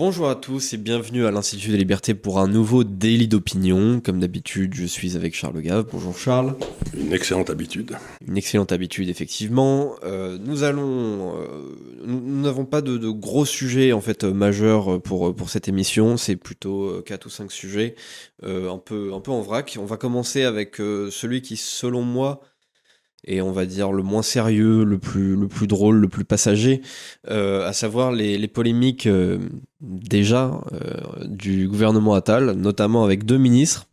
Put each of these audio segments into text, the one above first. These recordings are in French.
Bonjour à tous et bienvenue à l'Institut des Libertés pour un nouveau Daily d'opinion. Comme d'habitude, je suis avec Charles Gave. Bonjour Charles. Une excellente habitude. Une excellente habitude, effectivement. Euh, nous allons, euh, nous n'avons pas de, gros sujets en fait majeurs pour pour cette émission. C'est plutôt quatre ou cinq sujets, euh, un peu un peu en vrac. On va commencer avec celui qui, selon moi, et on va dire le moins sérieux, le plus, le plus drôle, le plus passager, euh, à savoir les, polémiques euh, déjà euh, du gouvernement Attal, notamment avec deux ministres.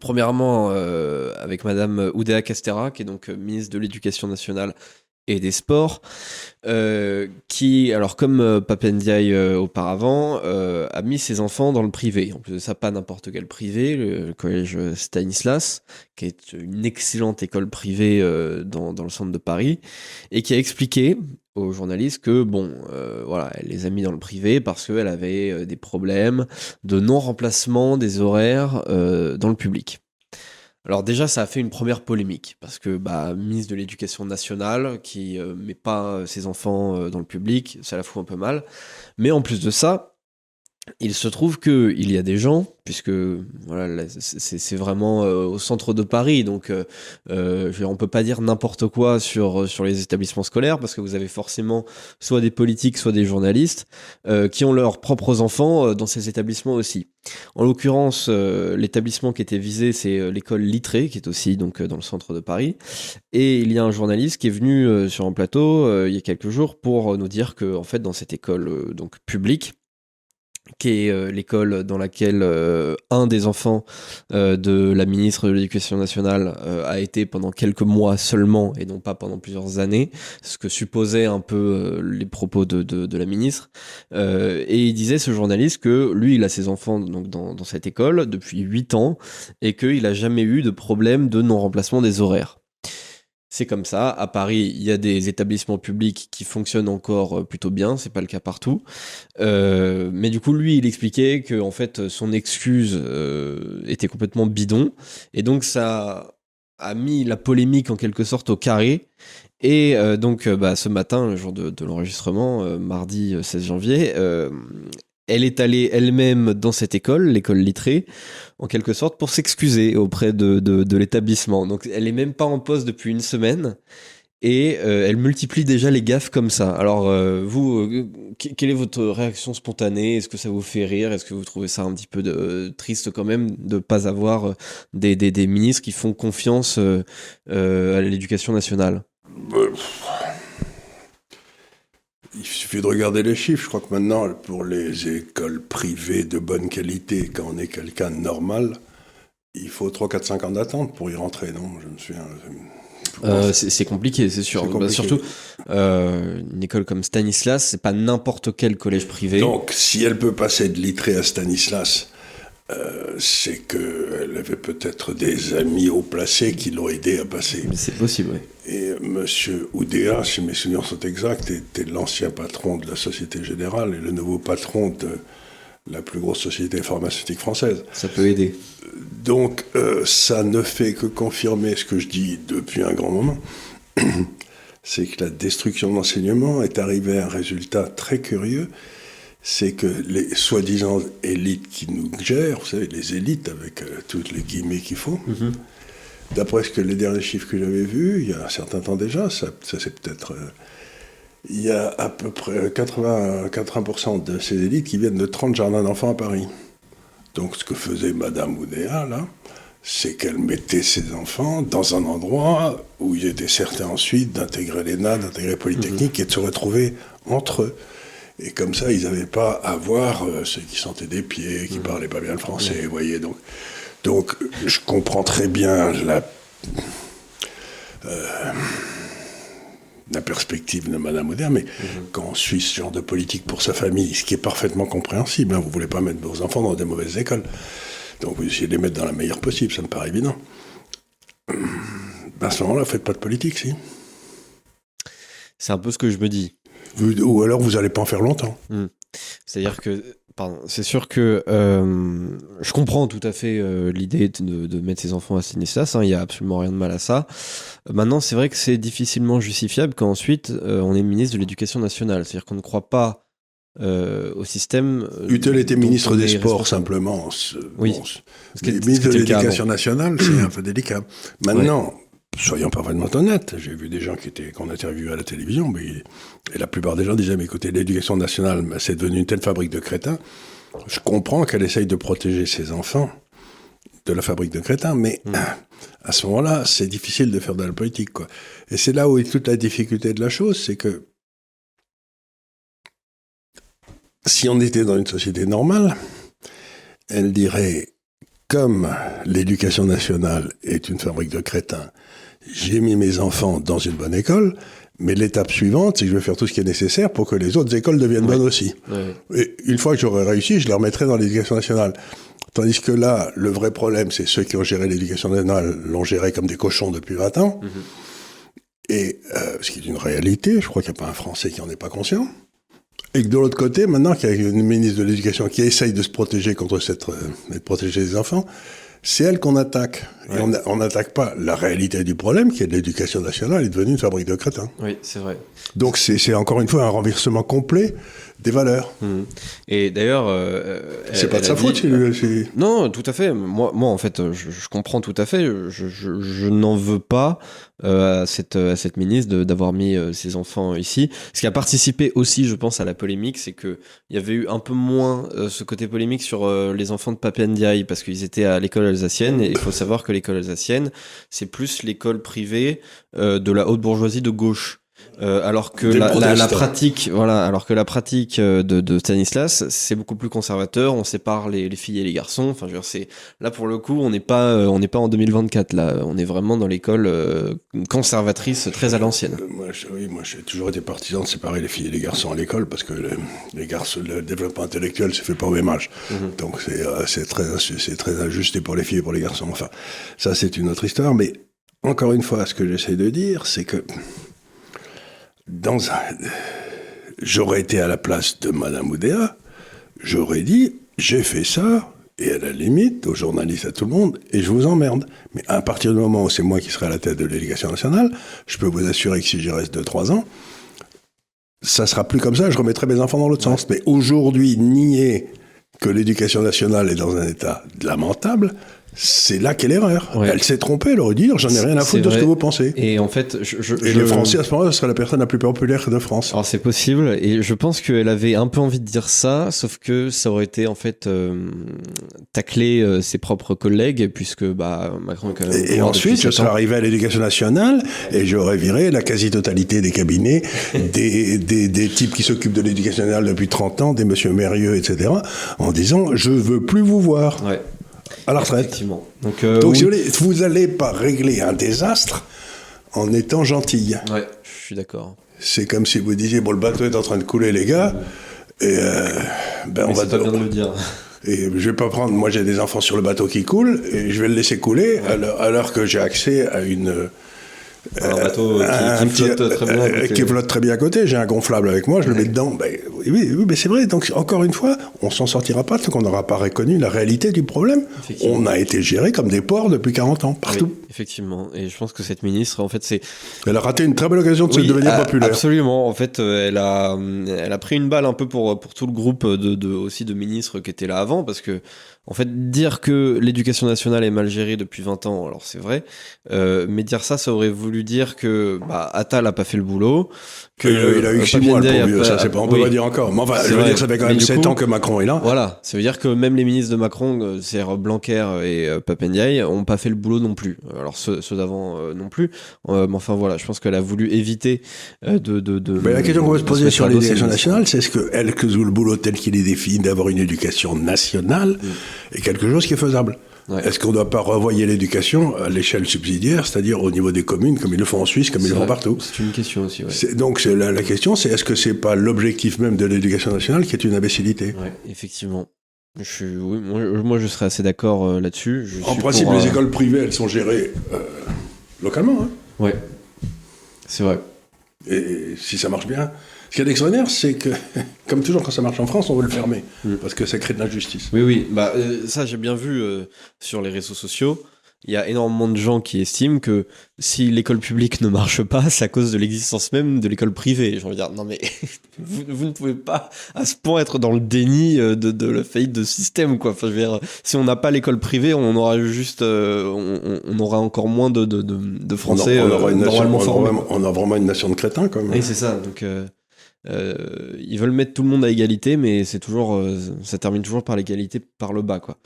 Premièrement, avec Madame Oudéa Castera, qui est donc ministre de l'Éducation nationale des sports, euh, qui, alors comme euh, euh, auparavant, euh, a mis ses enfants dans le privé. En plus de ça, pas n'importe quel privé, le, collège Stanislas, qui est une excellente école privée dans, dans, le centre de Paris, et qui a expliqué aux journalistes que, bon, voilà, elle les a mis dans le privé parce qu'elle avait des problèmes de non-remplacement des horaires dans le public. Alors déjà, ça a fait une première polémique, parce que bah, ministre de l'Éducation nationale, qui euh, met pas ses enfants euh, dans le public, ça la fout un peu mal. Mais en plus de ça, il se trouve qu'il y a des gens puisque voilà, c'est vraiment euh, au centre de Paris, donc euh, euh on peut pas dire n'importe quoi sur sur les établissements scolaires parce que vous avez forcément soit des politiques, soit des journalistes euh, qui ont leurs propres enfants dans ces établissements aussi. En l'occurrence, l'établissement qui était visé, c'est l'école Littré, qui est aussi donc dans le centre de Paris, et il y a un journaliste qui est venu sur un plateau il y a quelques jours pour nous dire que en fait dans cette école donc publique qui est euh, l'école dans laquelle euh, un des enfants euh, de la ministre de l'Éducation nationale a été pendant quelques mois seulement et non pas pendant plusieurs années, ce que supposaient un peu les propos de, de, la ministre. et il disait, ce journaliste, que lui, il a ses enfants donc dans, dans cette école depuis huit ans et qu'il a jamais eu de problème de non-remplacement des horaires. C'est comme ça. À Paris, il y a des établissements publics qui fonctionnent encore euh, plutôt bien. C'est pas le cas partout. Euh, mais du coup, lui, il expliquait que en fait, son excuse euh, était complètement bidon, et donc ça a mis la polémique en quelque sorte au carré. Et donc, bah, ce matin, le jour de l'enregistrement, mardi 16 janvier, elle est allée elle-même dans cette école, l'école littrée, en quelque sorte, pour s'excuser auprès de, de, l'établissement. Donc elle est même pas en poste depuis une semaine et euh, elle multiplie déjà les gaffes comme ça. Alors euh, vous, euh, quelle est votre réaction spontanée? Est-ce que ça vous fait rire? Est-ce que vous trouvez ça un petit peu triste quand même de pas avoir des, des, des ministres qui font confiance à l'éducation nationale? Il suffit de regarder les chiffres. Je crois que maintenant, pour les écoles privées de bonne qualité, quand on est quelqu'un de normal, il faut 3, 4, 5 ans d'attente pour y rentrer, non? Je me souviens. Euh, c'est compliqué, c'est sûr. Bah, surtout, euh, une école comme Stanislas, c'est pas n'importe quel collège privé. Donc, si elle peut passer de Littré à Stanislas, euh, c'est qu'elle avait peut-être des amis haut placés qui l'ont aidé à passer. C'est possible, oui. Et M. Oudéa, si mes souvenirs sont exacts, était l'ancien patron de la Société Générale et le nouveau patron de la plus grosse société pharmaceutique française. Ça peut aider. Donc, euh, ça ne fait que confirmer ce que je dis depuis un grand moment. c'est que la destruction de l'enseignement est arrivée à un résultat très curieux c'est que les soi-disant élites qui nous gèrent, vous savez, les élites avec euh, toutes les guillemets qu'ils font, mhm. d'après ce que les derniers chiffres que j'avais vus, il y a un certain temps déjà, ça, c'est peut-être. Euh, il y a à peu près 80, 80 de ces élites qui viennent de 30 jardins d'enfants à Paris. Donc ce que faisait Madame Oudéa, là, c'est qu'elle mettait ses enfants dans un endroit où il était certain ensuite d'intégrer l'ENA, d'intégrer Polytechnique mhm. et de se retrouver entre eux. Et comme ça, ils n'avaient pas à voir euh, ceux qui sentaient des pieds, qui ne mmh. parlaient pas bien le français, vous voyez. Donc, donc, je comprends très bien la, euh, la perspective de Madame Auder, mais mmh. quand on suit ce genre de politique pour sa famille, ce qui est parfaitement compréhensible, hein, vous ne voulez pas mettre vos enfants dans des mauvaises écoles. Donc vous essayez de les mettre dans la meilleure possible, ça me paraît évident. Ben, à ce moment-là, faites pas de politique, si. C'est un peu ce que je me dis. Ou alors vous n'allez pas en faire longtemps. Hmm. C'est-à-dire que, c'est sûr que euh, je comprends tout à fait euh, l'idée de, mettre ses enfants à Stanislas, hein, il n'y a absolument rien de mal à ça. maintenant, c'est vrai que c'est difficilement justifiable qu'ensuite euh, on est ministre de l'Éducation nationale. C'est-à-dire qu'on ne croit pas au système. Eût-elle été ministre des Sports simplement Oui. Bon, ministre de l'Éducation nationale, c'est un peu délicat. Maintenant, soyons parfaitement honnêtes, j'ai vu des gens qui étaient qu'on interviewait à la télévision, mais et la plupart des gens disaient mais écoutez, l'éducation nationale, c'est devenu une telle fabrique de crétins. Je comprends qu'elle essaye de protéger ses enfants de la fabrique de crétins, mais hmm. à ce moment-là, c'est difficile de faire de la politique, quoi. Et c'est là où est toute la difficulté de la chose, c'est que si on était dans une société normale, elle dirait comme l'éducation nationale est une fabrique de crétins, j'ai mis mes enfants dans une bonne école, mais l'étape suivante, c'est que je vais faire tout ce qui est nécessaire pour que les autres écoles deviennent bonnes aussi. Et une fois que j'aurai réussi, je les remettrai dans l'éducation nationale. Tandis que là, le vrai problème, c'est ceux qui ont géré l'éducation nationale l'ont géré comme des cochons depuis 20 ans. Mhm. Et euh, ce qui est une réalité, je crois qu'il n'y a pas un Français qui n'en est pas conscient. Et que de l'autre côté, maintenant qu'il y a une ministre de l'Éducation qui essaye de se protéger contre cette, euh, de protéger les enfants, c'est elle qu'on attaque. Et on n'attaque pas la réalité du problème, qui est l'éducation nationale, est devenue une fabrique de crétins. Oui, c'est vrai. Donc c'est encore une fois un renversement complet des valeurs. Mmh. Et d'ailleurs, euh, c'est pas de sa faute. Non, tout à fait. Moi, moi en fait, je, comprends tout à fait. Je, je, je n'en veux pas euh, à cette à cette ministre d'avoir mis euh, ses enfants ici. Ce qui a participé aussi, je pense, à la polémique, c'est que il y avait eu un peu moins euh, ce côté polémique sur euh, les enfants de Papendiaï parce qu'ils étaient à l'école alsacienne. Et il faut savoir que l'école alsacienne, c'est plus l'école privée de la haute bourgeoisie de gauche. Euh, alors que la, la, pratique, voilà, alors que la pratique euh, de, de Stanislas, c'est beaucoup plus conservateur. On sépare les, les, filles et les garçons. Enfin, je veux dire, c'est là pour le coup, on n'est pas, euh, on n'est pas en 2024 là. On est vraiment dans l'école conservatrice très à l'ancienne. moi, oui, moi, j'ai toujours été partisan de séparer les filles et les garçons à l'école parce que les, garçons, le développement intellectuel se fait pas au même âge. Mhm. Donc c'est c'est très c'est très injuste pour les filles et pour les garçons. Enfin, ça c'est une autre histoire. Mais encore une fois, ce que j'essaie de dire, c'est que dans un... J'aurais été à la place de Madame Oudéa, j'aurais dit, j'ai fait ça, et à la limite, aux journalistes, à tout le monde, et je vous emmerde. Mais à partir du moment où c'est moi qui serai à la tête de l'éducation nationale, je peux vous assurer que si j'y reste 2-3 ans, ça sera plus comme ça, je remettrai mes enfants dans l'autre sens. Mais aujourd'hui, nier que l'éducation nationale est dans un état lamentable, c'est là qu'est l'erreur. Elle s'est trompée, elle aurait dit j'en ai rien à foutre de ce que vous pensez. Et en fait, je, et le français à ce moment-là, ce serait la personne la plus populaire de France. Alors c'est possible, et je pense qu'elle avait un peu envie de dire ça, sauf que ça aurait été en fait euh, tacler euh, ses propres collègues, puisque bah, Macron est quand même. Et, ensuite, je serais arrivé à l'éducation nationale et j'aurais viré la quasi-totalité des cabinets, des, des, des, types qui s'occupent de l'éducation nationale depuis 30 ans, des monsieur Mérieux, etc., en disant je veux plus vous voir. Ouais à la retraite. Donc, euh, Donc vous n'allez pas régler un désastre en étant gentil. Ouais, je suis d'accord. C'est comme si vous disiez bon, le bateau est en train de couler, les gars. Et euh, ben on va. Pas bien de le dire. Et je vais pas prendre. Moi, j'ai des enfants sur le bateau qui coulent et je vais le laisser couler alors, que j'ai accès à une un bateau qui, flotte très bien. Euh, qui flotte très bien à côté. J'ai un gonflable avec moi, je le mets dedans. Ben, oui, oui, mais c'est vrai. Donc, encore une fois, on s'en sortira pas tant qu'on n'aura pas reconnu la réalité du problème. On a été géré comme des ports depuis 40 ans, partout. effectivement. Et je pense que cette ministre, en fait, c'est. Elle a raté une très belle occasion de se devenir populaire. Absolument. En fait, euh, elle a, elle a pris une balle un peu pour, pour tout le groupe de, de, aussi de ministres qui étaient là avant, parce que en fait, dire que l'éducation nationale est mal gérée depuis 20 ans, alors c'est vrai, euh, mais dire ça, ça aurait voulu dire que bah, Attal a pas fait le boulot, que il a eu 6 mois le pauvre, ça c'est pas, on peut pas dire encore. Mais enfin, je veux dire, ça fait quand même 7 ans que Macron est là. Voilà, ça veut dire que même les ministres de Macron, euh, c'est-à-dire Blanquer et euh, Papendiaï, ont pas fait le boulot non plus. Alors ceux, ceux d'avant euh, non plus. mais enfin voilà, je pense qu'elle a voulu éviter de, de, de. Mais la question qu'on va se poser sur l'éducation nationale, c'est est-ce que elle que joue le boulot tel qu'il est défini d'avoir une éducation nationale mm est quelque chose qui est faisable. Est-ce qu'on ne doit pas revoyer l'éducation à l'échelle subsidiaire, c'est-à-dire au niveau des communes, comme ils le font en Suisse, comme ils le font partout? C'est une question aussi. Ouais. Donc la, la, question, c'est est-ce que c'est pas l'objectif même de l'éducation nationale qui est une imbécilité? Oui, effectivement. Je oui, moi, je serais assez d'accord euh, là-dessus. En principe, les euh, écoles privées, elles sont gérées euh, localement. Hein. Oui, c'est vrai. Et si ça marche bien, ce qui est extraordinaire, c'est que, comme toujours quand ça marche en France, on veut le fermer, mm. parce que ça crée de l'injustice. Oui, oui, bah, euh, ça j'ai bien vu euh, sur les réseaux sociaux. il y a énormément de gens qui estiment que si l'école publique ne marche pas, c'est à cause de l'existence même de l'école privée. J'ai envie de dire, non mais vous, vous, ne pouvez pas à ce point être dans le déni euh, de, de la faillite de système, quoi. Enfin, je veux dire, si on n'a pas l'école privée, on aura juste, euh, on, on, aura encore moins de, de, de Français on, aura une nation, normalement on, vraiment, a vraiment une nation de crétins, quand même. Oui, c'est ça. Donc, euh, euh, ils veulent mettre tout le monde à égalité, mais c'est toujours, euh, ça termine toujours par l'égalité par le bas, quoi.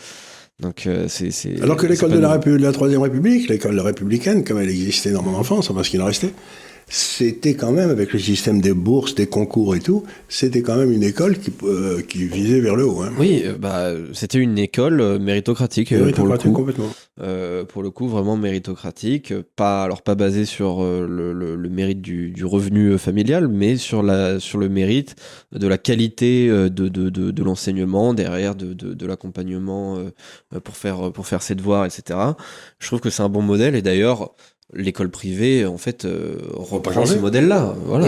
Donc, euh, c'est, c'est. Alors que l'école pas de la, nouveau. Répu- de la Troisième République, l'école républicaine, comme elle existait dans mon enfance, enfin ce qu'il en restait, c'était quand même, avec le système des bourses, des concours et tout, c'était quand même une école qui, euh, qui visait vers le haut. Hein. Oui, euh, bah, c'était une école euh, méritocratique euh, pour le Méritocratique, coup. complètement. Pour le coup, vraiment méritocratique, pas alors pas basé sur le, le- le mérite du, du revenu familial, mais sur la sur le mérite de la qualité de, de, de, de l'enseignement derrière, de, de, l'accompagnement pour faire pour faire ses devoirs, etc. Je trouve que c'est un bon modèle et d'ailleurs l'école privée en fait euh, reprend ce modèle-là. Voilà.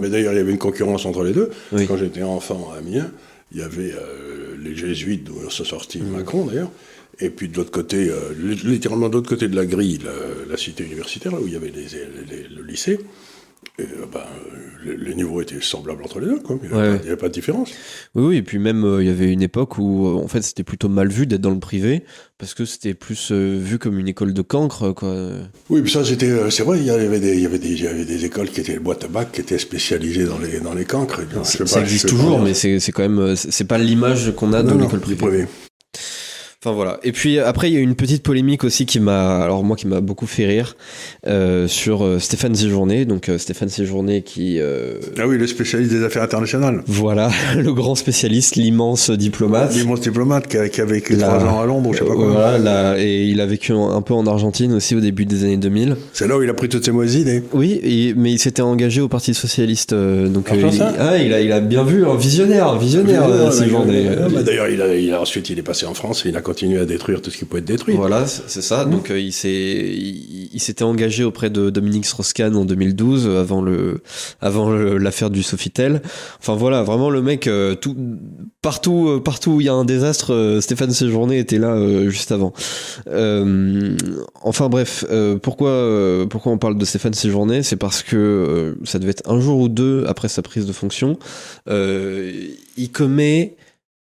Mais d'ailleurs, il y avait une concurrence entre les deux. Oui. Quand j'étais enfant à Amiens, il y avait euh, les jésuites, d'où se sortit Mm. Macron d'ailleurs. Et puis de l'autre côté, euh, li- littéralement de l'autre côté de la grille, la, la cité universitaire, là où il y avait les- les- les- le lycée, et, niveaux étaient semblables entre les deux. Quoi. Il n'y avait, Ouais, pas- avait de différence. Oui, oui, et puis même euh, il y avait une époque où euh, en fait c'était plutôt mal vu d'être dans le privé parce que c'était plus euh, vu comme une école de cancre quoi. Oui, puis ça, c'était, c'est vrai, il y avait des, il y avait des, il y avait des écoles qui étaient boîtes à bac, qui étaient spécialisées dans les, dans les cancres. Et, Ça, pas, existe toujours, mais c'est quand même c'est pas l'image qu'on a de Non, non, l'école privée. Enfin voilà. Et puis après il y a une petite polémique aussi qui m'a alors moi qui m'a beaucoup fait rire euh, sur euh, Stéphane Séjourné. Donc euh, Stéphane Séjourné qui euh, Ah oui, le spécialiste des affaires internationales. voilà le grand spécialiste, l'immense diplomate. L'immense diplomate qui a, qui a vécu La- trois ans à Londres, ou je sais pas quoi. voilà, et il a vécu un un peu en Argentine aussi au début des années 2000. C'est là où il a pris toutes ses mauvaises idées. Oui, et- mais il s'était engagé au Parti socialiste, euh, donc Ah, euh, il, ah, il a, il a bien vu, un visionnaire, visionnaire, euh, ouais, bah, D'ailleurs, il a, il a- ensuite, il est passé en France et il a continué à détruire tout ce qui pouvait être détruit. Voilà, c'est ça. Donc euh, il s'est, il, il s'était engagé auprès de Dominique Strauss-Kahn en 2012, euh, avant le, avant l'affaire du Sofitel. Enfin voilà, vraiment le mec, euh, tout, partout, euh, partout où il y a un désastre, Stéphane Séjourné était là juste avant. Enfin bref, pourquoi, pourquoi on parle de Stéphane Séjourné? C'est parce que ça devait être un jour ou deux après sa prise de fonction. Il commet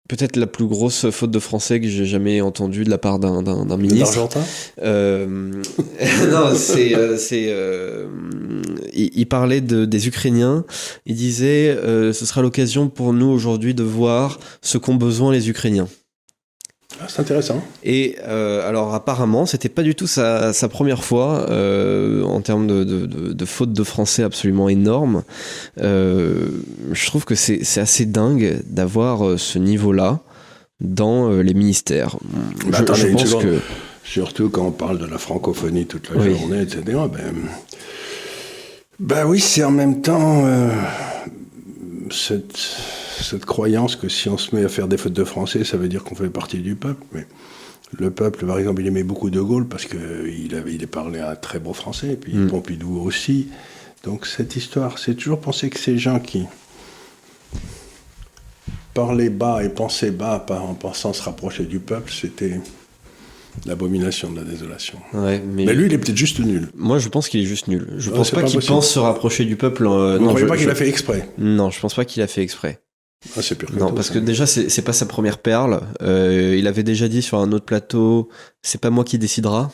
peut-être la plus grosse faute de français que j'ai jamais entendue de la part d'un, d'un, d'un ministre. D'Argentin Euh, non, c'est, euh, c'est, euh, il, il parlait de, des Ukrainiens. Il disait, euh, ce sera l'occasion pour nous aujourd'hui de voir ce qu'ont besoin les Ukrainiens. Ah, C'est intéressant. Et euh, alors apparemment, c'était pas du tout sa, sa première fois euh, en termes de, de, de, de faute de français absolument énorme. Euh, je trouve que c'est, assez dingue d'avoir ce niveau-là dans les ministères. Bah, je, attendez je pense que Surtout quand on parle de la francophonie toute la Oui. journée, etc. Ben, ben oui, c'est en même temps cette, cette croyance que si on se met à faire des fautes de français, ça veut dire qu'on fait partie du peuple. Mais le peuple, par exemple, il aimait beaucoup De Gaulle parce qu'il avait, il parlait un très beau français, et puis Mm. Pompidou aussi. Donc cette histoire, c'est toujours penser que ces gens qui parlaient bas et pensaient bas en pensant se rapprocher du peuple, c'était l'abomination de la désolation. ouais, mais, Mais lui, il est peut-être juste nul. moi je pense qu'il est juste nul. Je Ouais, pense pas, pas qu'il pense se rapprocher du peuple. euh, Vous ne non, je- pas qu'il je- a fait exprès? Non, je pense pas qu'il a fait exprès. Ah, C'est Non, parce ça. que déjà, c'est pas sa première perle. Euh, il avait déjà dit sur un autre plateau, c'est pas moi qui décidera.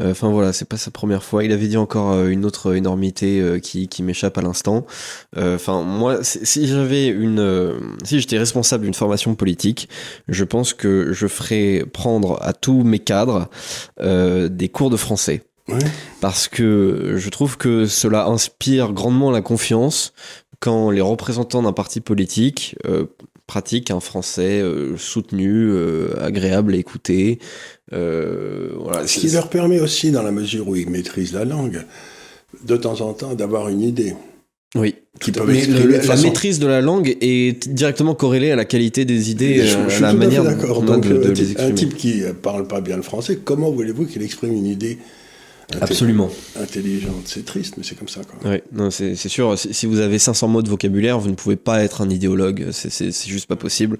Euh, Enfin voilà, c'est pas sa première fois. Il avait dit encore euh, une autre énormité euh, qui, qui m'échappe à l'instant. Enfin moi, si j'avais une, si j'étais responsable d'une formation politique, je pense que je ferais prendre à tous mes cadres des cours de français Ouais. parce que je trouve que cela inspire grandement la confiance quand les représentants d'un parti politique euh, pratiquent un français euh, soutenu, euh, agréable à écouter. Voilà. Ce qui leur permet aussi, dans la mesure où ils maîtrisent la langue, de temps en temps d'avoir une idée. Oui. Qui peuvent Mais exprimer le- la façon- maîtrise de la langue est directement corrélée à la qualité des idées, je, je à suis la tout manière d'accord. Donc, de, de un, les type, un exprimer. type qui parle pas bien le français, comment voulez-vous qu'il exprime une idée Absolument. Intelligente, c'est triste, mais c'est comme ça. Quoi. Ouais, non, c'est c'est sûr. Si si vous avez 500 mots de vocabulaire, vous ne pouvez pas être un idéologue. C'est- C'est c'est juste pas possible.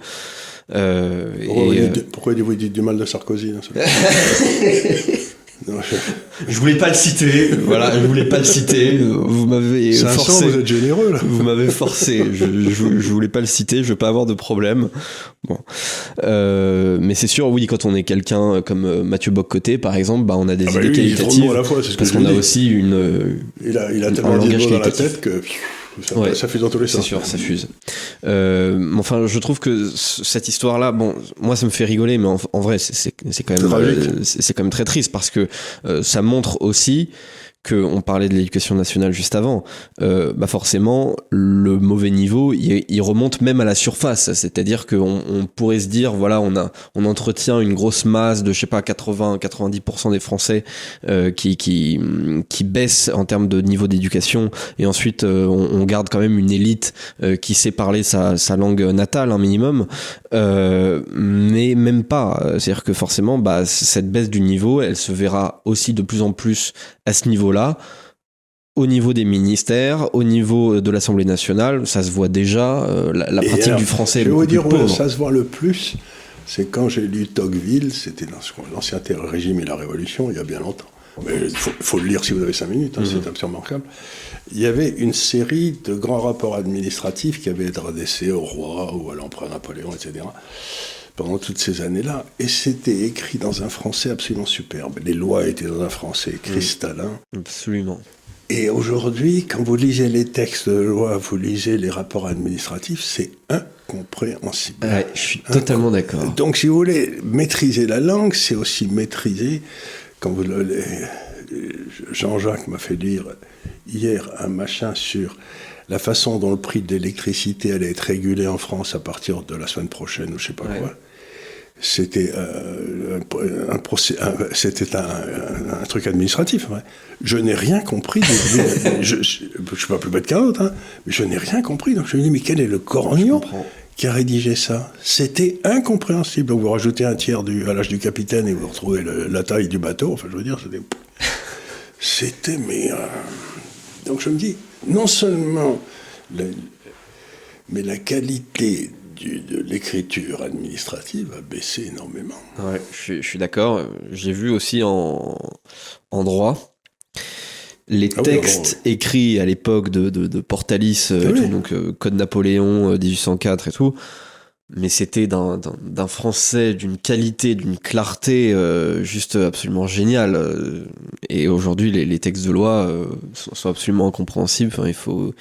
Euh, Pourquoi, et, vous euh, dites, pourquoi vous dites du mal de Sarkozy Non, je- je voulais pas le citer. voilà, je voulais pas le citer. Vous m'avez 500, forcé. vous êtes généreux là. Vous m'avez forcé. Je, je, je voulais pas le citer. Je veux pas avoir de problème. Bon, Euh, mais c'est sûr, oui, quand on est quelqu'un comme euh, Mathieu Boccoté, par exemple, bah, on a des Ah bah idées lui, il qualitatives. mots à la fois, ce parce qu'on a aussi une. Il a, il tellement mots dans la tête que ça, Ouais. ça fait dans tous les C'est sens. sûr, ça fuse. Euh, enfin, je trouve que cette histoire-là, bon, moi, ça me fait rigoler, mais en, en vrai, c'est- c'est c'est quand même, euh, c'est c'est quand même très triste parce que euh, ça montre aussi que on parlait de l'éducation nationale juste avant. Euh, bah forcément, le mauvais niveau, il, remonte même à la surface. C'est-à-dire qu'on on pourrait se dire, voilà, on a, on entretient une grosse masse de, je sais pas, 80-90% des Français euh, qui, qui, qui baissent en termes de niveau d'éducation, et ensuite euh, on, on garde quand même une élite euh, qui sait parler sa, sa langue natale un minimum, euh, mais même pas. C'est-à-dire que forcément, bah, cette baisse du niveau, elle se verra aussi de plus en plus à ce niveau-là. Au niveau des ministères, au niveau de l'Assemblée nationale, ça se voit déjà. euh, la, pratique alors, du français Je vais vous dire où ça se voit le plus, c'est quand j'ai lu Tocqueville, c'était dans l'ancien régime et la Révolution, il y a bien longtemps. Mais il faut, faut le lire si vous avez cinq minutes, hein, Mhm. c'est absolument remarquable. Il y avait une série de grands rapports administratifs qui avaient été adressés au roi ou à l'empereur Napoléon, etc. pendant toutes ces années-là. Et c'était écrit dans un français absolument superbe. Les lois étaient dans un français cristallin. Absolument. Et aujourd'hui, quand vous lisez les textes de loi, vous lisez les rapports administratifs, c'est incompréhensible. Je suis totalement d'accord. Donc, si vous voulez maîtriser la langue, c'est aussi maîtriser. Quand vous Jean-Jacques m'a fait lire hier un machin sur la façon dont le prix de l'électricité allait être régulé en France à partir de la semaine prochaine ou je sais pas Ouais. quoi. C'était euh, un, un procès- un- c'était un, un- un truc administratif. ouais. Je n'ai rien compris. je, je, je suis pas plus bête qu'un autre, hein, mais je n'ai rien compris. Donc je me dis, mais quel est le comprends. Qui a rédigé ça C'était incompréhensible. Donc vous rajoutez un tiers du, à l'âge du capitaine et vous retrouvez la taille du bateau. Enfin, je veux dire, c'était. C'était, mais. euh, Donc je me dis, non seulement. le- mais la qualité de l'écriture administrative a baissé énormément. Ouais, je suis, d'accord. J'ai vu aussi en droit les Ah oui, textes écrits à l'époque de, de, de Portalis, euh, Ah et oui. tout, donc euh, Code Napoléon euh, 1804 et tout. Mais c'était d'un- français d'une qualité, d'une clarté euh, juste absolument géniale. euh, Et aujourd'hui, les, les textes de loi euh, sont, sont absolument incompréhensibles. Enfin, il faut,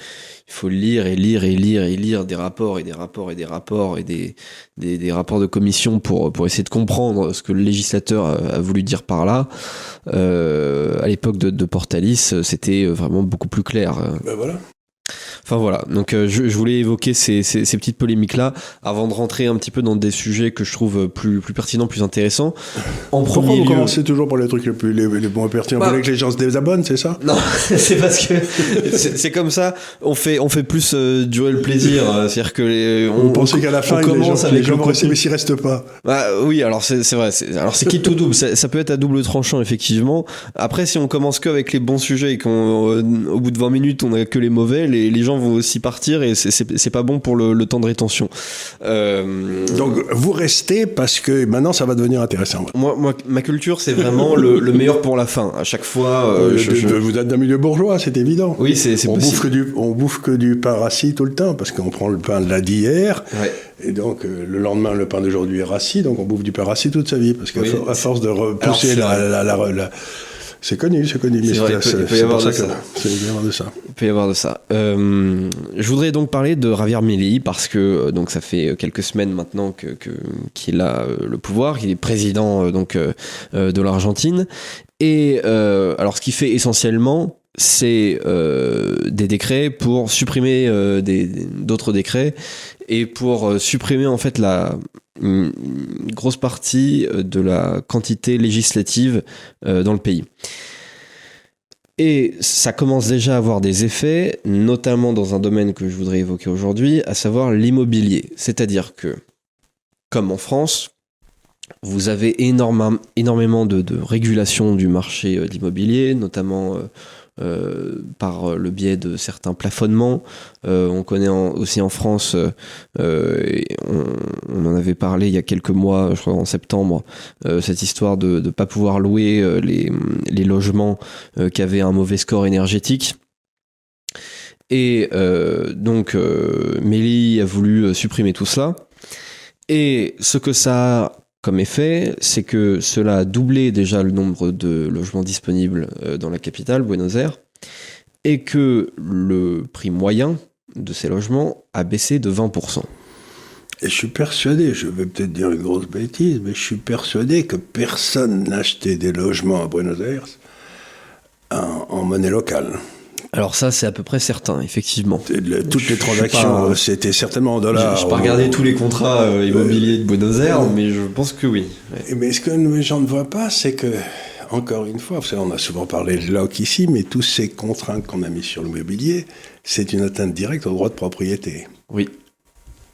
il faut lire et lire et lire et lire des rapports et des rapports et des rapports et des, des, des rapports de commission pour, pour essayer de comprendre ce que le législateur a, a voulu dire par là. Euh, à l'époque de, de Portalis, c'était vraiment beaucoup plus clair. Ben voilà. Enfin voilà, donc euh, je, je voulais évoquer ces, ces, ces petites polémiques-là avant de rentrer un petit peu dans des sujets que je trouve plus, plus pertinents, plus intéressants. En Pourquoi premier vous lieu... commencez toujours par les trucs les plus les, les bons et pertinents Bah. Vous voulez que les gens se désabonnent, c'est ça? Non, c'est parce que c'est comme ça, on fait, on fait plus euh, durer le plaisir. euh, C'est-à-dire que les, on, Vous pensez qu'à la fin, on les gens, commence les gens le rester, mais s'ils restent pas. Bah, oui, alors c'est c'est vrai. Alors c'est quitte ou double? Ça, ça peut être à double tranchant effectivement. Après, si on commence que avec les bons sujets et qu'au bout de 20 minutes on a que les mauvais, les, les gens vont aussi partir et c'est- pas bon pour le, le temps de rétention. Euh, Donc vous restez parce que maintenant ça va devenir intéressant. moi, moi, ma culture, c'est vraiment le, le meilleur pour la fin. À chaque fois, euh, Euh, je- je- vous êtes d'un milieu bourgeois, c'est évident. oui, c'est on bouffe, que possible. du, on bouffe que du pain rassis tout le temps, parce qu'on prend le pain de la d'hier, Ouais. et donc euh, le lendemain, le pain d'aujourd'hui est rassis, donc on bouffe du pain rassis toute sa vie, parce qu'à Oui, for- force de repousser la- la- la- C'est connu, c'est connu, mais vrai, il peut- il peut y avoir de ça il peut y avoir de ça. Euh, je voudrais donc parler de Javier Milei parce que euh, donc ça fait quelques semaines maintenant que qu'il a euh, le pouvoir, qu'il est président euh, donc euh, euh, de l'Argentine. Et euh, alors ce qu'il fait essentiellement, c'est euh, des décrets pour supprimer euh, d'autres décrets et pour euh, supprimer en fait la grosse partie euh, de la quantité législative euh, dans le pays. Et ça commence déjà à avoir des effets, notamment dans un domaine que je voudrais évoquer aujourd'hui, à savoir l'immobilier. C'est-à-dire que, comme en France, vous avez énormément de, de régulation du marché de l'immobilier, notamment euh, par le biais de certains plafonnements. Euh, on connaît aussi en France, euh, on, en avait parlé il y a quelques mois, je crois en septembre, cette histoire de ne pas pouvoir louer les, les logements qui avaient un mauvais score énergétique. Et donc, Mélie a voulu supprimer tout cela. Et ce que ça a comme effet, c'est que cela a doublé déjà le nombre de logements disponibles euh, dans la capitale, Buenos Aires, et que le prix moyen de ces logements a baissé de 20%. Et je suis persuadé, je vais peut-être dire une grosse bêtise, mais je suis persuadé que personne n'achetait des logements à Buenos Aires en monnaie locale. Alors ça, c'est à peu près certain, effectivement. toutes les transactions, c'était certainement en dollars. Je n'ai pas regardé tous les contrats euh, immobiliers de Buenos Aires, mais je pense que oui. Mais ce que les gens ne voient pas, c'est que, encore une fois, on a souvent parlé de LOC ici, mais toutes ces contraintes qu'on a mises sur l'immobilier, c'est une atteinte directe au droit de propriété. Oui.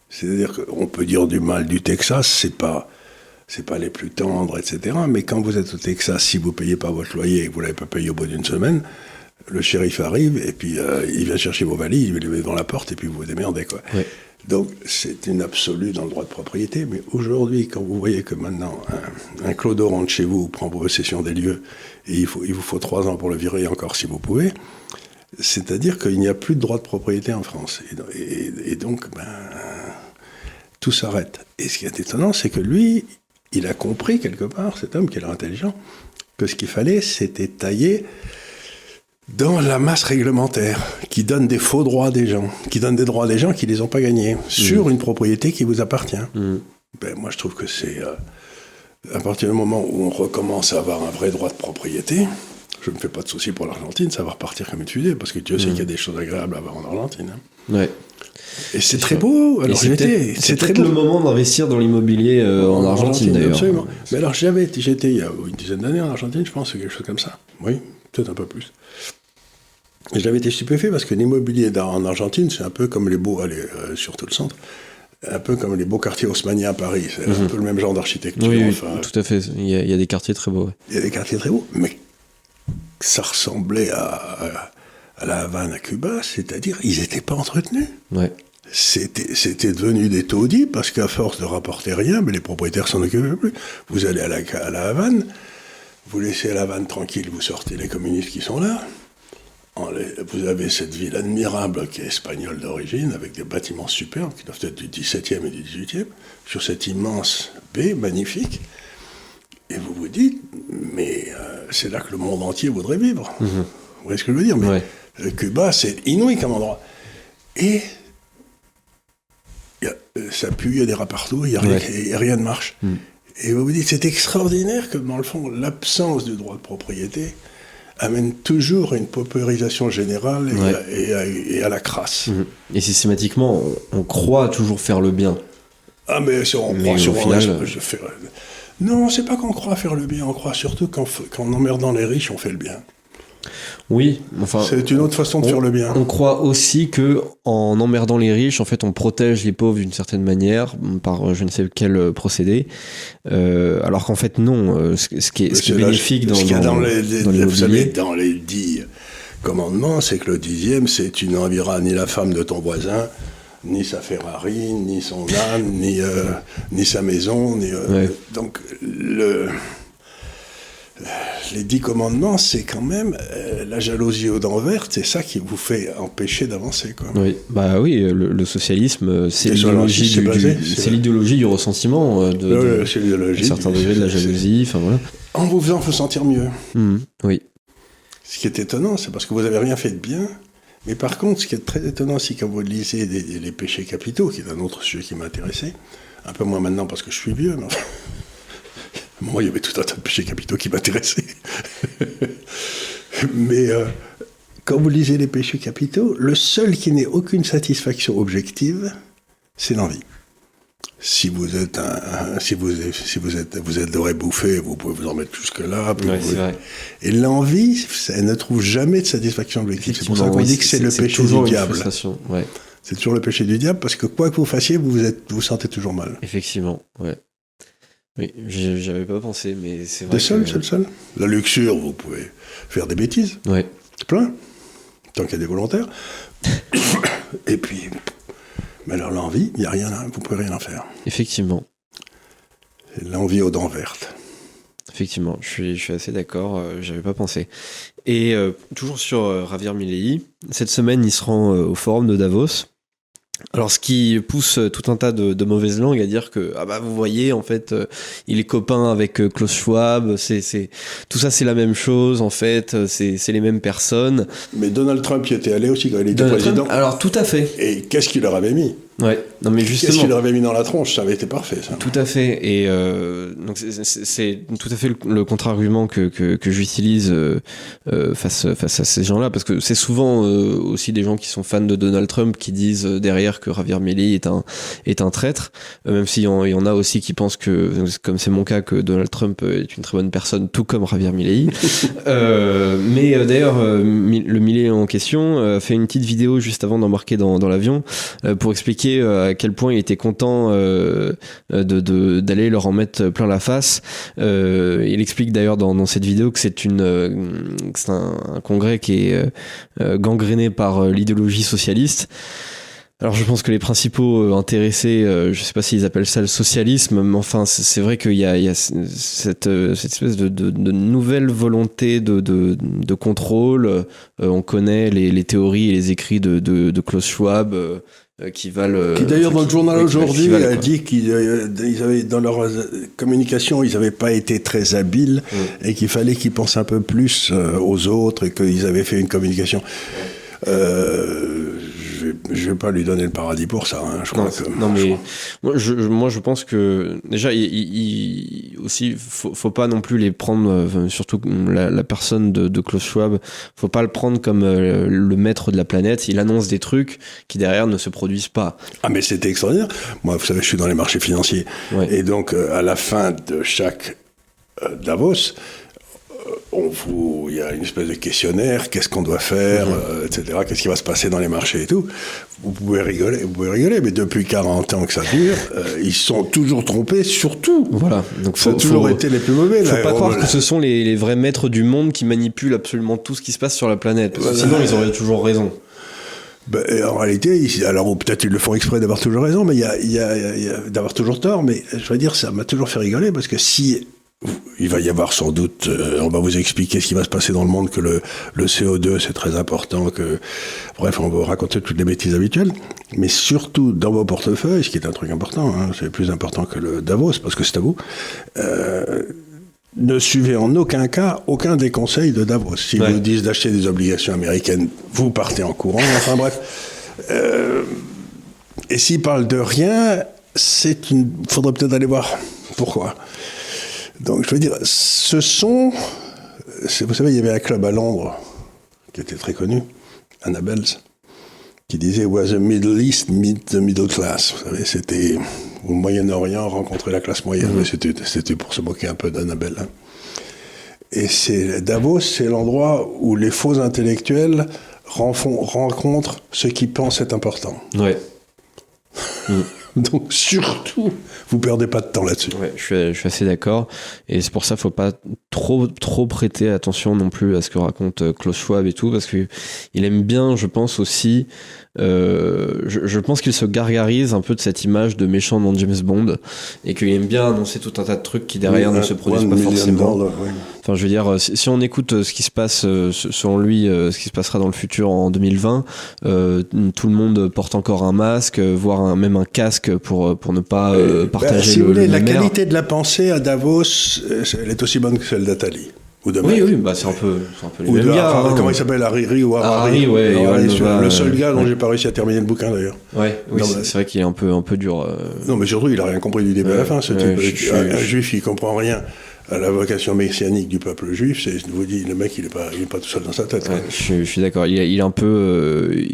C'est-à-dire qu'on peut dire du mal du Texas, c'est pas c'est pas les plus tendres, etc. Mais quand vous êtes au Texas, si vous payez pas votre loyer et que vous l'avez pas payé au bout d'une semaine, le shérif arrive et puis euh, il vient chercher vos valises, il les met devant la porte et puis vous vous démerdez. Quoi. Donc c'est une absolue dans le droit de propriété. Mais aujourd'hui, quand vous voyez que maintenant un, clodo rentre chez vous, prend possession des lieux et il, faut, il vous faut trois ans pour le virer encore si vous pouvez, c'est-à-dire qu'il n'y a plus de droit de propriété en France. Et, donc, ben, tout s'arrête. Et ce qui est étonnant, c'est que lui, il a compris quelque part, cet homme qui est intelligent, que ce qu'il fallait, c'était tailler dans la masse réglementaire qui donne des faux droits des gens, qui donne des droits des gens qui ne les ont pas gagnés sur mmh. une propriété qui vous appartient. Mmh. Ben, moi, je trouve que c'est euh, à partir du moment où on recommence à avoir un vrai droit de propriété. Je ne me fais pas de soucis pour l'Argentine, ça va repartir comme une fusée, parce que Dieu sait mmh. qu'il y a des choses agréables à avoir en Argentine. Hein. Ouais. Et c'est très beau. Alors c'est peut-être le moment d'investir dans l'immobilier euh, en, Argentine, d'ailleurs. Absolument. Mais alors j'avais, j'étais il y a une dizaine d'années en Argentine, je pense, quelque chose comme ça. Oui, peut-être un peu plus. J'avais été stupéfait parce que l'immobilier en Argentine, c'est un peu comme les beaux, allez, euh, surtout le centre, un peu comme les beaux quartiers haussmanniens à Paris. C'est un mhm. peu le même genre d'architecture. Oui, tout à fait. Il y, a, des quartiers très beaux. Il y a des quartiers très beaux, mais ça ressemblait à, à la Havane à Cuba, c'est-à-dire ils n'étaient pas entretenus. Ouais. C'était devenu des taudis parce qu'à force de rapporter rien, mais les propriétaires s'en occupaient plus. Vous allez à la, à la Havane, vous laissez la Havane tranquille, vous sortez les communistes qui sont là vous avez cette ville admirable qui est espagnole d'origine, avec des bâtiments superbes qui doivent être du 17e et du 18e, sur cette immense baie magnifique. Et vous vous dites, mais euh, c'est là que le monde entier voudrait vivre. Mhm. Vous voyez ce que je veux dire mais euh, Cuba, c'est inouï comme endroit. Et euh, ça pue, il y a des rats partout, il n'y a, rien ne marche. Mhm. Et vous vous dites, c'est extraordinaire que dans le fond, l'absence du droit de propriété amène toujours à une paupérisation générale et, à, la crasse. Mhm. Et systématiquement, on, croit toujours faire le bien. Ah, mais on croit sur final... je fais... Non, c'est pas qu'on croit faire le bien, on croit surtout qu'en emmerdant les riches, on fait le bien. Oui, enfin. C'est une autre façon de faire le bien. On croit aussi que en emmerdant les riches, en fait, on protège les pauvres d'une certaine manière par je ne sais quel euh, procédé, euh, alors qu'en fait non. Euh, ce, qui est, ce qui est bénéfique dans, dans, dans, les, vous savez, dans les dix commandements, c'est que le dixième, c'est tu n'envieras ni la femme de ton voisin, ni sa Ferrari, ni son âne, ni, ni sa maison, ni, donc le les dix commandements, c'est quand même euh, la jalousie aux dents vertes, c'est ça qui vous fait empêcher d'avancer. Oui, bah oui, le, socialisme, euh, c'est l'idéologie du, l'idéologie du ressentiment, euh, de, certains degrés de la jalousie, enfin voilà. En vous faisant vous sentir mieux. Mmh, oui. Ce qui est étonnant, c'est parce que vous n'avez rien fait de bien. Mais par contre, ce qui est très étonnant, c'est quand vous lisez les péchés capitaux, qui est un autre sujet qui m'intéressait, un peu moins maintenant parce que je suis vieux, mais enfin, moi, il y avait tout un tas de péchés capitaux qui m'intéressaient. Mais euh, quand vous lisez les péchés capitaux, le seul qui n'ait aucune satisfaction objective, c'est l'envie. Si vous êtes un, si vous si vous êtes vous doré bouffé, vous pouvez vous en mettre jusque là. Et l'envie, elle ne trouve jamais de satisfaction objective. C'est pour ça qu'on dit que c'est le péché du diable. C'est toujours le péché du diable parce que quoi que vous fassiez, vous vous, êtes, vous, vous sentez toujours mal. Effectivement, ouais. Oui, j'avais pas pensé, mais c'est vrai. Des seuls, c'est le seul. La luxure, vous pouvez faire des bêtises. Ouais. Plein. Tant qu'il y a des volontaires. Et puis, mais alors l'envie, il n'y a rien, vous pouvez rien en faire. Effectivement. L'envie aux dents vertes. Effectivement, je suis, je suis assez d'accord, euh, j'avais pas pensé. Et euh, toujours sur euh, Javier Milei, cette semaine il se rend au forum de Davos. Alors, ce qui pousse tout un tas de, de mauvaises langues à dire que ah bah vous voyez en fait il est copain avec Klaus Schwab, c'est c'est tout ça c'est la même chose en fait, c'est c'est les mêmes personnes. Mais Donald Trump y était allé aussi quand il était président. alors tout à fait. Et qu'est-ce qu'il leur avait mis? Ouais, non mais justement. Qu'est-ce qu'il leur avait mis dans la tronche? Ça avait été parfait, ça. Tout à fait. Et euh, donc c'est tout à fait le, contre-argument que, que, que j'utilise euh, euh, face face à ces gens-là, parce que c'est souvent euh, aussi des gens qui sont fans de Donald Trump qui disent euh, derrière que Javier Milei est un est un traître, même s'il y, y, en a aussi qui pensent que, comme c'est mon cas, que Donald Trump est une très bonne personne, tout comme Javier Milei. mais d'ailleurs, le Milei en question fait une petite vidéo juste avant d'embarquer dans, dans l'avion pour expliquer euh, à quel point il était content euh, de d'aller leur en mettre plein la face. Euh, il explique d'ailleurs dans, cette vidéo que c'est une c'est un, congrès qui est gangréné par l'idéologie socialiste. Alors je pense que les principaux intéressés, je sais pas s'ils appellent ça le socialisme, mais enfin c'est vrai qu'il y a, cette, espèce de, nouvelle volonté de, contrôle. on connaît les, théories et les écrits de, Klaus Schwab euh, qui valent. Qui d'ailleurs dans le journal aujourd'hui a dit qu'ils euh, avaient dans leur euh, communication ils n'avaient pas été très habiles mm. et qu'il fallait qu'ils pensent un peu plus aux autres et qu'ils avaient fait une communication. Euh, je vais, vais pas lui donner le paradis pour ça. Hein, je crois non, mais moi je, moi je pense que déjà il, il, aussi faut, faut pas non plus les prendre surtout la, la personne de, de Klaus Schwab faut pas le prendre comme euh, le maître de la planète. Il annonce des trucs qui derrière ne se produisent pas. Ah mais c'était extraordinaire. Moi vous savez je suis dans les marchés financiers et donc euh, à la fin de chaque euh, Davos on vous, il y a une espèce de questionnaire, qu'est-ce qu'on doit faire, mhm. euh, etc., qu'est-ce qui va se passer dans les marchés et tout. Vous pouvez rigoler, vous pouvez rigoler, mais depuis 40 ans que ça dure, euh, ils sont toujours trompés sur tout. Voilà. Donc ça a toujours été les plus mauvais. Faut pas croire que ce sont les, vrais maîtres du monde qui manipulent absolument tout ce qui se passe sur la planète. sinon, ils auraient toujours raison. Ben, en réalité, alors peut-être ils le font exprès d'avoir toujours raison, mais il y a, y a d'avoir toujours tort. Mais je veux dire, ça m'a toujours fait rigoler parce que si il va y avoir sans doute, euh, on va vous expliquer ce qui va se passer dans le monde, que le, le CO2 c'est très important, que bref, on va vous raconter toutes les bêtises habituelles, mais surtout dans vos portefeuilles, ce qui est un truc important, hein, c'est plus important que le Davos parce que c'est à vous. Euh, ne suivez en aucun cas aucun des conseils de Davos. Si vous disent d'acheter des obligations américaines, vous partez en courant. Enfin bref. Euh, et s'ils parlent de rien, c'est une. Faudrait peut-être aller voir pourquoi. Donc je veux dire, ce sont... Vous savez, il y avait un club à Londres qui était très connu, Annabelle's, qui disait Was a Middle East meet the middle class. Vous savez, c'était au Moyen-Orient rencontrer la classe moyenne. Mhm. C'était, c'était pour se moquer un peu d'Annabelle. Hein. Et c'est Davos, c'est l'endroit où les faux intellectuels rencontrent ceux qui pensent être importants. Ouais. Donc surtout, vous perdez pas de temps là-dessus. Ouais, je, suis, assez d'accord. Et c'est pour ça qu'il faut pas trop trop prêter attention non plus à ce que raconte euh, Klaus Schwab et tout, parce que il aime bien, je pense aussi, euh, je, je, pense qu'il se gargarise un peu de cette image de méchant dans James Bond et qu'il aime bien annoncer tout un tas de trucs qui derrière ne se produisent pas forcément. Enfin, je veux dire, euh, si, on écoute euh, ce qui se passe selon lui, ce qui se passera dans le futur en 2020, euh, tout le monde porte encore un masque, voire un, même un casque pour pour ne pas ben, partager si le, vous voulez, La qualité de la pensée à Davos, elle est aussi bonne que celle d'Atali. Oui, oui, bah c'est un peu, un peu les mêmes gars. Hein. Comment il s'appelle Hariri ou Harari, ouais, Le seul gars dont j'ai pas réussi à terminer le bouquin d'ailleurs. Ouais, oui, c'est vrai qu'il est un peu, un peu dur. Euh. Non, mais surtout, il a rien compris du début à la fin. Ce type, un, juif, il comprend rien à la vocation messianique du peuple juif, c'est, je vous dis, le mec, il est pas, il est pas tout seul dans sa tête. je, suis d'accord. Il, il, est un peu. Euh,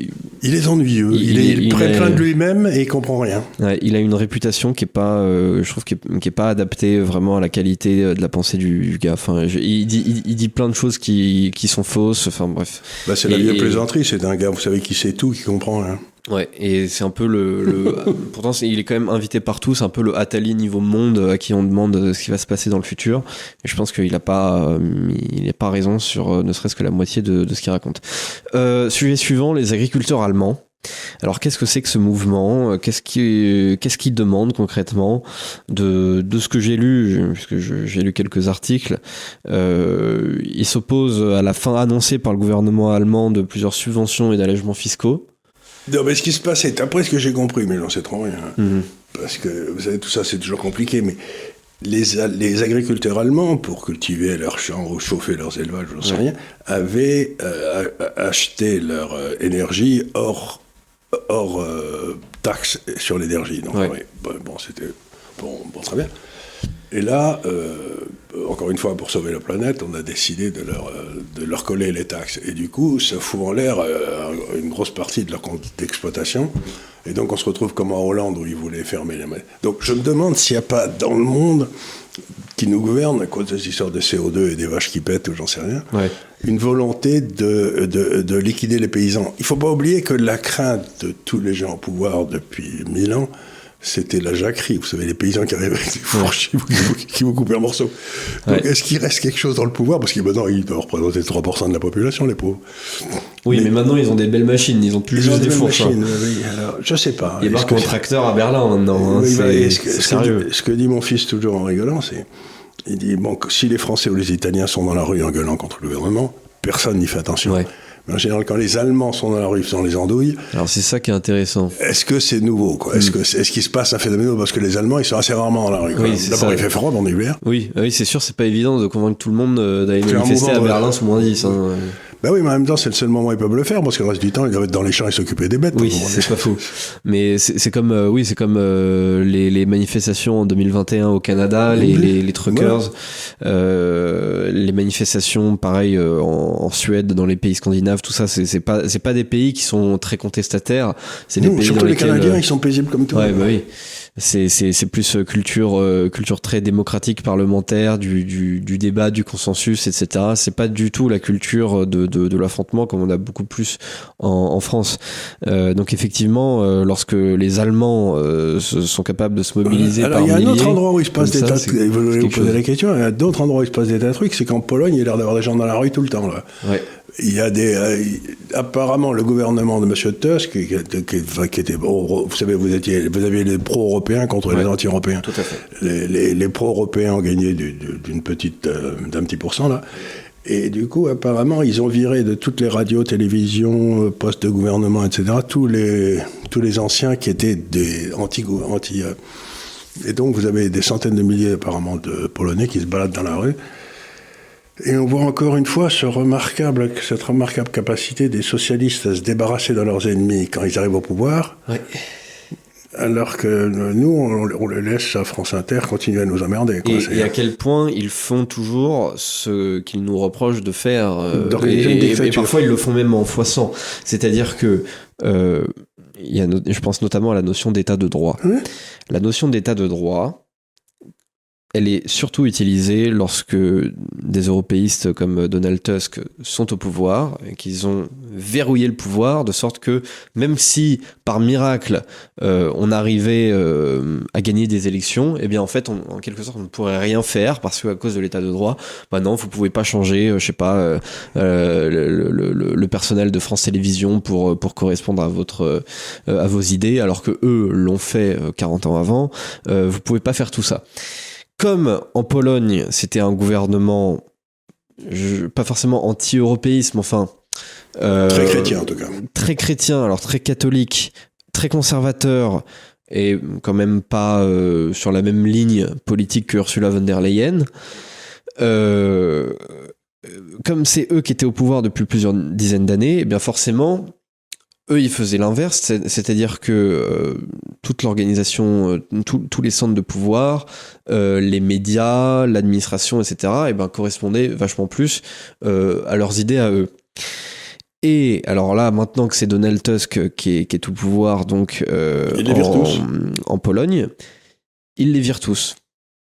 il est ennuyeux. Il, est il très plein de lui-même et il comprend rien. il a une réputation qui est pas, euh, je trouve, qui est, pas adaptée vraiment à la qualité de la pensée du, gars. Enfin, il, dit, il, dit plein de choses qui, qui sont fausses. Enfin, bref. Bah, c'est la vieille plaisanterie. C'est un gars, vous savez, qui sait tout, qui comprend rien. Ouais, et c'est un peu le. le pourtant, il est quand même invité partout. C'est un peu le Atali niveau monde à qui on demande ce qui va se passer dans le futur. Et je pense qu'il n'a pas, il a pas raison sur ne serait-ce que la moitié de, de ce qu'il raconte. Euh, sujet suivant les agriculteurs allemands. Alors qu'est-ce que c'est que ce mouvement? Qu'est-ce qui qu'est-ce qu'il demande concrètement? De, de ce que j'ai lu, puisque j'ai lu quelques articles, euh, il s'oppose à la fin annoncée par le gouvernement allemand de plusieurs subventions et d'allègements fiscaux. Non, mais ce qui se passe, c'est après ce que j'ai compris, mais j'en sais trop rien. Mhm. Parce que vous savez, tout ça, c'est toujours compliqué, mais les, les, agriculteurs allemands, pour cultiver leurs champs ou chauffer leurs élevages, je ne sais rien, avaient euh, acheté leur euh, énergie hors hors euh, taxe sur l'énergie. Donc, bon, c'était bon, très bien. Et là, euh, encore une fois, pour sauver la planète, on a décidé de leur, euh, de leur coller les taxes. Et du coup, ça fout en l'air une grosse partie de leur compte d'exploitation. Et donc, on se retrouve comme en Hollande où ils voulaient fermer les. Donc, je me demande s'il n'y a pas dans le monde qui nous gouverne, à cause des histoires de CO2 et des vaches qui pètent ou j'en sais rien, une volonté de, de, de, liquider les paysans. Il ne faut pas oublier que la crainte de tous les gens au pouvoir depuis mille ans, c'était la jacquerie. Vous savez, les paysans qui arrivaient avec des fourches qui, vous coupaient en morceaux. Donc, est-ce qu'il reste quelque chose dans le pouvoir? Parce que maintenant, ils doivent représenter 3% de la population, les pauvres. Oui, mais, maintenant, ils ont des belles machines. Ils ont plus juste des, fourches. Hein. Machines, oui, alors, je sais pas. Il y a un tracteur à Berlin maintenant. Hein, c'est sérieux. Ce que dit mon fils toujours en rigolant, c'est il dit bon, si les Français ou les Italiens sont dans la rue en gueulant contre le gouvernement, personne n'y fait attention. Mais en général, quand les Allemands sont dans la rue, ils les andouilles. Alors c'est ça qui est intéressant. Est-ce que c'est nouveau quoi? Est-ce mm. que est-ce qu'il se passe un phénomène nouveau Parce que les Allemands, ils sont assez rarement dans la rue. D'abord, il fait froid dans l'hiver. Oui, oui, c'est sûr, c'est pas évident de convaincre tout le monde euh, d'aller manifester à Berlin sous moins 10. Hein. Ben oui, mais en même temps, c'est le seul moment où ils peuvent le faire, parce que le reste du temps, ils doivent être dans les champs et s'occuper des bêtes. Oui, c'est pas faux. Mais c'est comme, euh, oui, c'est comme euh, les, les, manifestations en 2021 au Canada, les, les, les truckers, euh, les manifestations, pareil, euh, en, en, Suède, dans les pays scandinaves, tout ça, c'est pas, c'est pas des pays qui sont très contestataires. C'est des pays surtout dans les Canadiens, ils sont paisibles comme tout. Ouais, bah oui c'est c'est plus euh, culture euh, culture très démocratique parlementaire du, du, du débat du consensus etc c'est pas du tout la culture de de, de l'affrontement comme on a beaucoup plus en, en France. Euh, donc effectivement euh, lorsque les Allemands sont capables de se mobiliser Alors, il y a un autre endroit où il se passe des tas de... vous poser la question il y a d'autres endroits où il se passe des tas de trucs c'est qu'en Pologne il y a l'air d'avoir des gens dans la rue tout le temps là. Ouais il y a des euh, apparemment le gouvernement de M. Tusk qui, qui, était vous savez vous étiez vous aviez les pro-européens contre les anti-européens. Tout à fait. Les, les, les pro-européens ont gagné d'une petite euh, d'un petit pourcent là. Et du coup, apparemment, ils ont viré de toutes les radios, télévisions, euh, postes de gouvernement, etc., tous les, tous les anciens qui étaient des anti, anti Et donc, vous avez des centaines de milliers, apparemment, de Polonais qui se baladent dans la rue et on voit encore une fois ce remarquable, cette remarquable capacité des socialistes à se débarrasser de leurs ennemis quand ils arrivent au pouvoir. Alors que nous, on, les laisse à France Inter continuer à nous emmerder. Et, à quel point ils font toujours ce qu'ils nous reprochent de faire. Euh, et, parfois, ils le font même en fois C'est-à-dire que euh, il y a je pense notamment à la notion d'état de droit. La notion d'état de droit, elle est surtout utilisée lorsque des européistes comme Donald Tusk sont au pouvoir et qu'ils ont verrouillé le pouvoir de sorte que même si par miracle euh, on arrivait euh, à gagner des élections, eh bien en fait en quelque sorte on ne pourrait rien faire parce que à cause de l'état de droit, bah non vous pouvez pas changer, euh, je sais pas le, le, le, personnel de France Télévisions pour pour correspondre à votre à vos idées alors que eux l'ont fait 40 ans avant, vous pouvez pas faire tout ça comme en Pologne, c'était un gouvernement pas forcément anti-européisme, enfin. Euh, très chrétien en tout cas. Très chrétien, alors très catholique, très conservateur et quand même pas euh, sur la même ligne politique que Ursula von der Leyen. Euh, comme c'est eux qui étaient au pouvoir depuis plusieurs dizaines d'années, eh bien forcément, eux, ils faisaient l'inverse, c'est-à-dire que euh, toute l'organisation, euh, tous les centres de pouvoir, euh, les médias, l'administration, etc., et eh ben, correspondaient vachement plus à leurs idées à eux. Et alors là, maintenant que c'est Donald Tusk qui est, qui est, au pouvoir, donc en, en, Pologne, il les vire tous.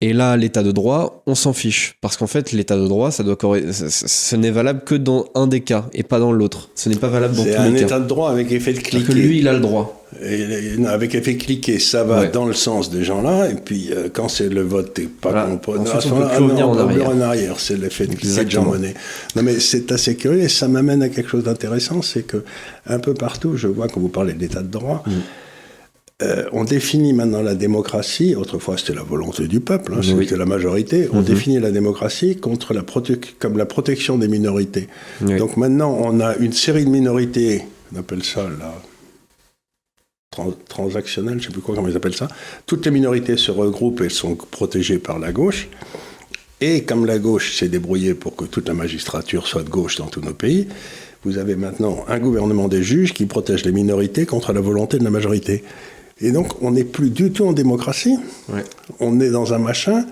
Et là, l'état de droit, on s'en fiche. Parce qu'en fait, l'état de droit, ça doit ce n'est valable que dans un des cas et pas dans l'autre. Ce n'est pas valable dans tous les cas. C'est un état de droit avec effet de cliquet. que lui, il a le droit. Et, avec effet cliquet, ça va dans le sens des gens-là. Et puis, euh, quand c'est le vote, t'es pas voilà. Ensuite, on peut plus revenir en arrière. en arrière. C'est l'effet de cliquet de Jean Monnet. Non, mais c'est assez curieux et ça m'amène à quelque chose d'intéressant. C'est que, un peu partout, je vois quand vous parlez d'état de droit, mm. Euh, on définit maintenant la démocratie, autrefois c'était la volonté du peuple, hein, c'était la majorité, on mhm. définit la démocratie contre la comme la protection des minorités. Donc maintenant on a une série de minorités, on appelle ça la transactionnelle, je ne sais plus quoi, comment ils appellent ça. Toutes les minorités se regroupent et sont protégées par la gauche. Et comme la gauche s'est débrouillée pour que toute la magistrature soit de gauche dans tous nos pays, vous avez maintenant un gouvernement des juges qui protège les minorités contre la volonté de la majorité. Et donc, on n'est plus du tout en démocratie. On est dans un machin,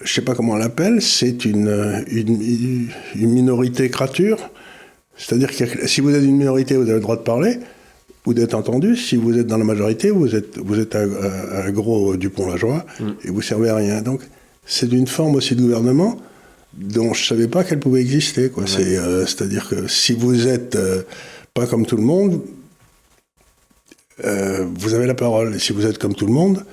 je ne sais pas comment on l'appelle, c'est une, une, minorité crature. C'est-à-dire que si vous êtes une minorité, vous avez le droit de parler ou d'être entendu. Si vous êtes dans la majorité, vous êtes, vous êtes un, gros Dupont-la-Joie mm. et vous servez à rien. Donc, c'est une forme aussi de gouvernement dont je ne savais pas qu'elle pouvait exister. Euh, c'est-à-dire que si vous êtes euh, pas comme tout le monde, euh, vous avez la parole. Et si vous êtes comme tout le monde,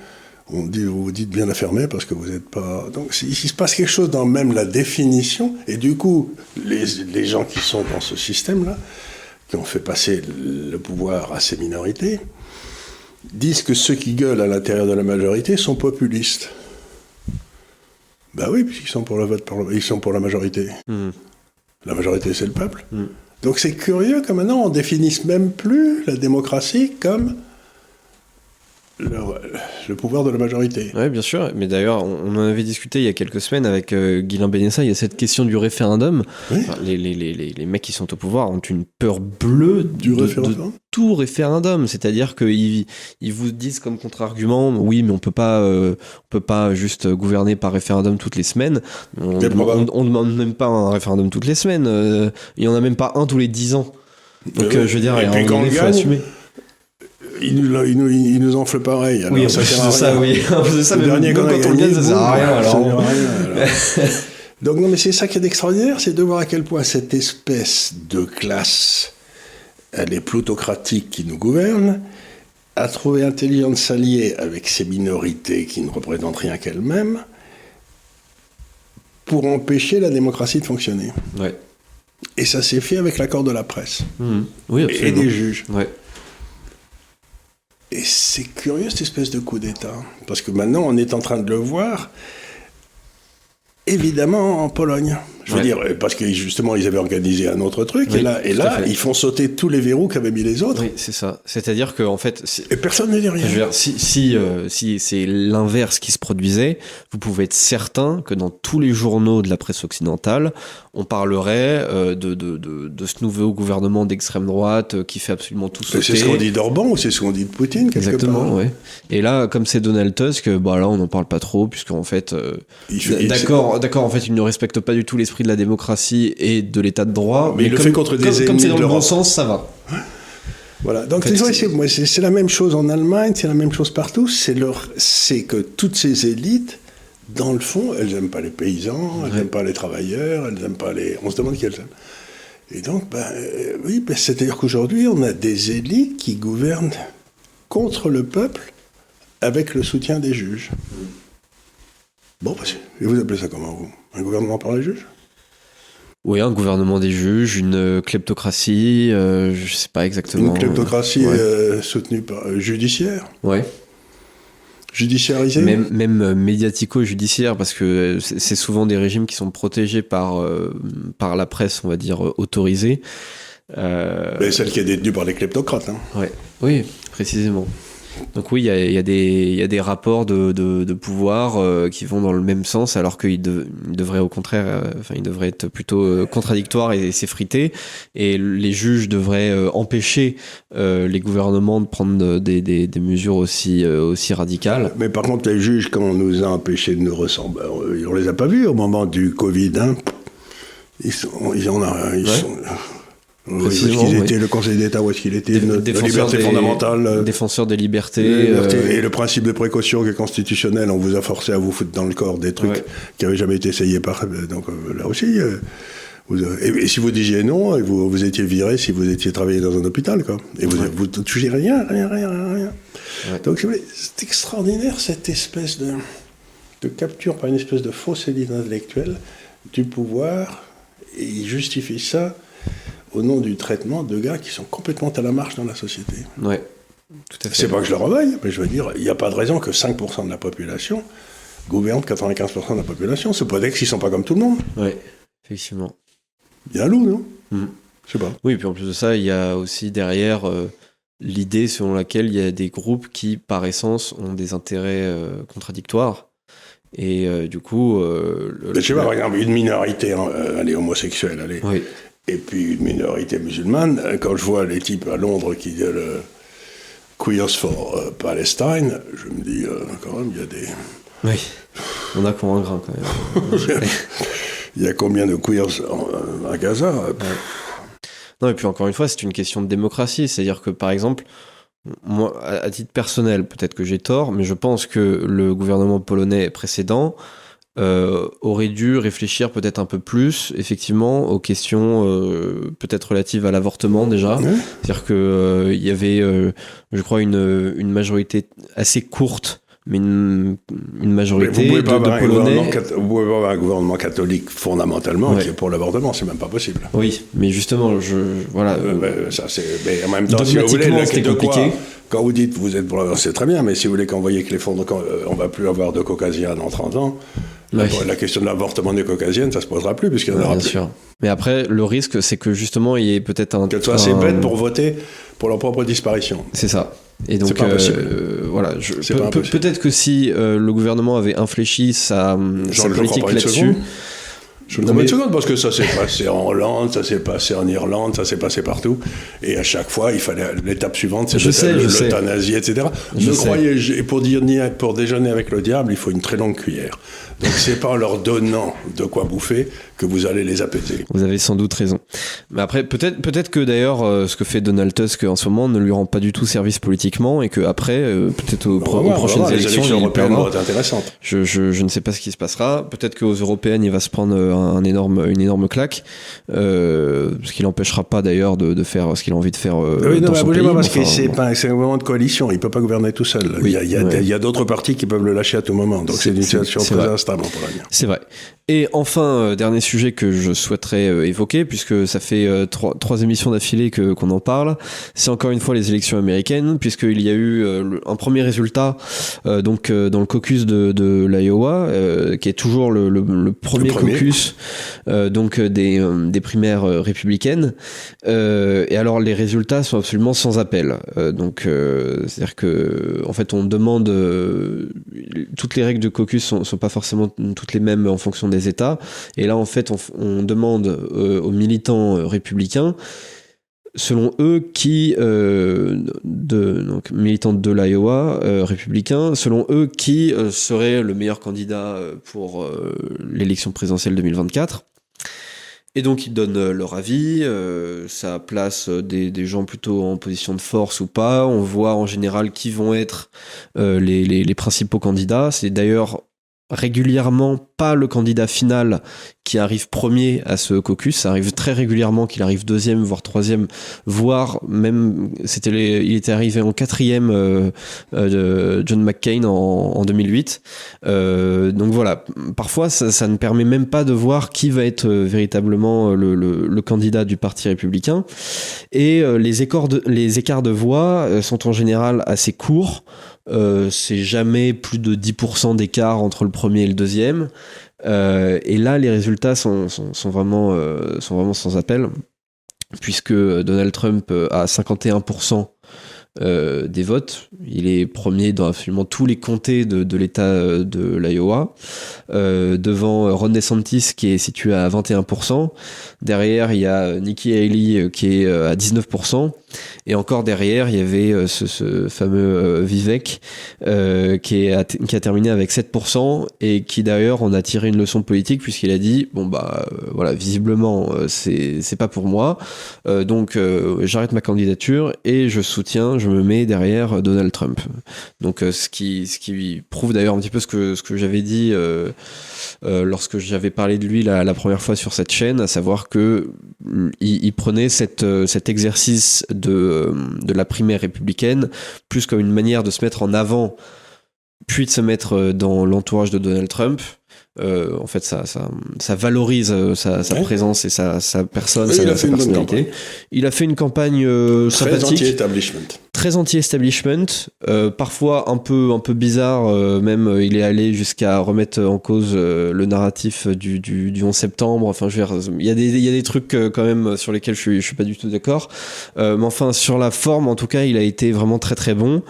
on dit, vous vous dites bien la fermer parce que vous n'êtes pas. Donc il se passe quelque chose dans même la définition. Et du coup, les, les gens qui sont dans ce système-là, qui ont fait passer le pouvoir à ces minorités, disent que ceux qui gueulent à l'intérieur de la majorité sont populistes. Ben oui, puisqu'ils sont pour le vote, ils sont pour la majorité. Hmm. La majorité, c'est le peuple. Hmm. Donc c'est curieux que maintenant on définisse même plus la démocratie comme le, pouvoir de la majorité. Oui, bien sûr. Mais d'ailleurs, on, en avait discuté il y a quelques semaines avec euh, Guylain Benessa. Il y a cette question du référendum. les, les, les, les, mecs qui sont au pouvoir ont une peur bleue du de, référendum. tout référendum. C'est-à-dire qu'ils ils vous disent comme contre-argument, oui, mais on peut pas, euh, on peut pas juste gouverner par référendum toutes les semaines. On, ne demande même pas un référendum toutes les semaines. Euh, il y en a même pas un tous les dix ans. Donc, je veux dire, il faut assumer il nous, il, nous, il nous enfle pareil. Alors oui, ça sert à ça, oui. c'est ça, le dernier quand on gagne, ça sert à rien. Alors. Donc non, mais c'est ça qui est extraordinaire, c'est de voir à quel point cette espèce de classe, elle est plutocratique qui nous gouverne, a trouvé intelligent de s'allier avec ces minorités qui ne représentent rien qu'elles-mêmes pour empêcher la démocratie de fonctionner. Ouais. Et ça s'est fait avec l'accord de la presse. Mmh. Oui, et des juges. Ouais. Et c'est curieux cette espèce de coup d'État, parce que maintenant on est en train de le voir, évidemment en Pologne. Je veux dire, parce que justement, ils avaient organisé un autre truc, et là, et là ils font sauter tous les verrous qu'avaient mis les autres. Oui, c'est ça. C'est-à-dire qu'en en fait. Et personne ne dit rien. dire, si, si, euh, si c'est l'inverse qui se produisait, vous pouvez être certain que dans tous les journaux de la presse occidentale, on parlerait euh, de, de, de, de, ce nouveau gouvernement d'extrême droite euh, qui fait absolument tout sauter. C'est ce qu'on dit d'Orban ou c'est ce qu'on dit de Poutine, quelque Exactement, oui. Et là, comme c'est Donald Tusk, bah là, on n'en parle pas trop, puisqu'en fait. d'accord, d'accord, en fait, il ne respecte pas du tout l'esprit de la démocratie et de l'état de droit. Mais, il le fait contre des Comme c'est dans le bon sens, ça va. Voilà. Donc c'est la même chose en Allemagne, c'est la même chose partout. C'est que toutes ces élites, dans le fond, elles n'aiment pas les paysans, elles n'aiment pas les travailleurs, elles n'aiment pas les. On se demande qui elles aiment. Et donc, ben, euh, oui, ben, c'est-à-dire qu'aujourd'hui, on a des élites qui gouvernent contre le peuple avec le soutien des juges. Bon, et vous appelez ça comment, vous? Un gouvernement par les juges? Oui, un gouvernement des juges, une kleptocratie, euh, je sais pas exactement. Une kleptocratie euh, soutenue par euh, judiciaire. Ouais. Judiciarisée. Même, même médiatico-judiciaire, parce que c'est souvent des régimes qui sont protégés par par la presse, on va dire autorisée. Mais celle qui est détenue par les kleptocrates. Hein. Ouais. Oui, précisément. Donc oui, il y a, des rapports de, pouvoir euh, qui vont dans le même sens, alors qu'ils devraient au contraire, euh, enfin ils devraient être plutôt euh, contradictoires et, s'effriter. Et les juges devraient empêcher les gouvernements de prendre des, mesures aussi, aussi radicales. Mais par contre, les juges, quand on nous a empêchés de nous ressembler, on les a pas vus au moment du Covid. Hein. Ils sont, ils, sont où est-ce qu'ils étaient, le Conseil d'État, où est-ce qu'il était, la liberté fondamentale. Défenseur des libertés. Et le principe de précaution qui est constitutionnel, on vous a forcé à vous foutre dans le corps des trucs qui n'avaient jamais été essayés par. Donc là aussi. et, si vous disiez non, vous, vous étiez viré si vous étiez travaillé dans un hôpital, quoi. Et vous, vous touchiez rien, rien, rien, rien. Donc c'est extraordinaire cette espèce de, de capture par une espèce de fausse élite intellectuelle du pouvoir, et il justifie ça au nom du traitement de gars qui sont complètement à la marche dans la société. Ouais, tout à fait. C'est pas que je le reveille, mais je veux dire, il n'y a pas de raison que 5% de la population gouverne 95% de la population. C'est pas qu'ils sont pas comme tout le monde. Oui, effectivement. Il y a un loup, non? Mm. Je sais pas. Oui, puis en plus de ça, il y a aussi derrière euh, l'idée selon laquelle il y a des groupes qui, par essence, ont des intérêts euh, contradictoires. Et euh, du coup. Le, je sais pas, une minorité, hein, elle est homosexuelle, allez. Oui et puis une minorité musulmane. Quand je vois les types à Londres qui disent le Queers for euh, Palestine, je me dis euh, quand même, il y a des. Oui, on a grain quand même. il y a combien de queers à Gaza? Non, et puis encore une fois, c'est une question de démocratie. C'est-à-dire que par exemple, moi, à titre personnel, peut-être que j'ai tort, mais je pense que le gouvernement polonais précédent euh, aurait dû réfléchir peut-être un peu plus, effectivement, aux questions euh, peut-être relatives à l'avortement déjà. C'est-à-dire qu'il euh, y avait, je crois, une, une majorité assez courte mais une, une majorité de, Polonais. Vous pouvez pas avoir un gouvernement catholique fondamentalement qui est pour l'avortement, c'est même pas possible. Oui, mais justement, je voilà. ça c'est. Mais en même temps, si vous voulez, compliqué. quand vous dites vous êtes pour l'avortement, c'est très bien, mais si vous voulez qu'on voyait que les fonds, on va plus avoir de caucasiens dans 30 ans. La, question de l'avortement des caucasiennes, ça se posera plus, puisqu'il y en aura Bien sûr. Mais après, le risque, c'est que justement, il y ait peut-être un. Qu'elles soient assez bêtes pour voter pour leur propre disparition. C'est ça. Et donc, euh, voilà, peut-être que si euh, le gouvernement avait infléchi sa, sa politique là-dessus, je vous une seconde parce que ça s'est passé en Hollande, ça s'est passé en Irlande, ça s'est passé partout. Et à chaque fois, il fallait l'étape suivante, c'est l'euthanasie, etc. Je, croyais, pour, dire, pour déjeuner avec le diable, il faut une très longue cuillère. Donc c'est pas en leur donnant de quoi bouffer que vous allez les apaiser. Vous avez sans doute raison. Mais après, peut-être peut-être que d'ailleurs, euh, ce que fait Donald Tusk en ce moment ne lui rend pas du tout service politiquement et que après, euh, peut-être aux, prochaines élections, les européennes vont être intéressantes. Je, je, je, ne sais pas ce qui se passera. Peut-être qu'aux européennes, il va se prendre un, énorme, une énorme claque, euh, ce qui l'empêchera pas d'ailleurs de, de, faire ce qu'il a envie de faire. Euh, oui, non, son pays, parce que c'est pas un moment de coalition. Il peut pas gouverner tout seul. il y a, il y a, d'autres partis qui peuvent le lâcher à tout moment. Donc c'est une situation très instable pour l'avenir. C'est vrai. Et enfin, euh, dernier sujet que je souhaiterais euh, évoquer, puisque ça fait euh, trois, trois, émissions d'affilée que qu'on en parle, c'est encore une fois les élections américaines, puisqu'il y a eu un premier résultat donc dans le caucus de, de l'Iowa, qui est toujours le, le, premier, caucus donc des, des primaires républicaines. et alors les résultats sont absolument sans appel. donc c'est-à-dire que en fait on demande toutes les règles de caucus sont, sont pas forcément toutes les mêmes en fonction des États. Et là, en fait, on, demande euh, aux militants euh, républicains selon eux, qui, euh, de, militants de l'Iowa, républicains, selon eux, qui serait le meilleur candidat pour l'élection présidentielle 2024. Et donc ils donnent leur avis, ça place des, gens plutôt en position de force ou pas. On voit en général qui vont être les, les, principaux candidats. C'est d'ailleurs régulièrement pas le candidat final qui arrive premier à ce caucus. Ça arrive très régulièrement qu'il arrive deuxième, voire troisième, voire même c'était il était arrivé en quatrième euh, euh, John McCain en, en 2008. Euh, donc voilà, parfois ça, ça, ne permet même pas de voir qui va être euh, véritablement le, le, le, candidat du parti républicain. Et les écarts de, les écarts de voix sont en général assez courts. Euh, c'est jamais plus de 10% d'écart entre le premier et le deuxième. Euh, et là, les résultats sont, sont, vraiment, euh, sont vraiment sans appel, puisque Donald Trump a 51% euh, des votes. Il est premier dans absolument tous les comtés de, de l'État de l'Iowa, devant Ron DeSantis qui est situé à 21%. Derrière, il y a Nikki Haley qui est à 19%. Et encore derrière, il y avait ce, ce, fameux Vivek qui, est, qui a terminé avec 7% et qui d'ailleurs en a tiré une leçon politique puisqu'il a dit bon bah voilà visiblement c'est c'est pas pour moi donc j'arrête ma candidature et je soutiens, je me mets derrière Donald Trump. Donc ce qui ce qui prouve d'ailleurs un petit peu ce que ce que j'avais dit lorsque j'avais parlé de lui la, première fois sur cette chaîne, à savoir que il, prenait cette, euh, cet exercice de, euh, de la primaire républicaine plus comme une manière de se mettre en avant, puis de se mettre euh, dans l'entourage de Donald Trump. En fait, ça, ça, ça valorise sa, sa présence et sa, sa personne, sa, il a sa personnalité. Il a fait une campagne Très sympathique anti-establishment très anti-establishment, euh, parfois un peu un peu bizarre. Euh, même euh, il est allé jusqu'à remettre en cause le narratif du, du, du 11 septembre. Enfin, je veux dire, il y a des il y a des trucs quand même sur lesquels je suis je suis pas du tout d'accord. mais enfin, sur la forme, en tout cas, il a été vraiment très très bon,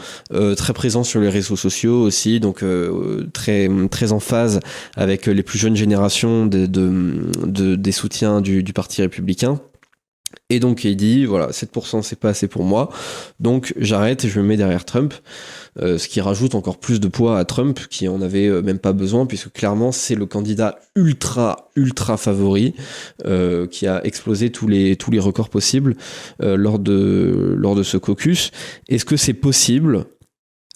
très présent sur les réseaux sociaux aussi, donc très très en phase avec les plus jeunes générations de, de, des soutiens du, du parti républicain. Et donc il dit voilà 7% c'est pas assez pour moi, donc j'arrête et je me mets derrière Trump, euh, ce qui rajoute encore plus de poids à Trump qui en avait euh, même pas besoin puisque clairement c'est le candidat ultra ultra favori euh, qui a explosé tous les tous les records possibles lors de lors de ce caucus. Est-ce que c'est possible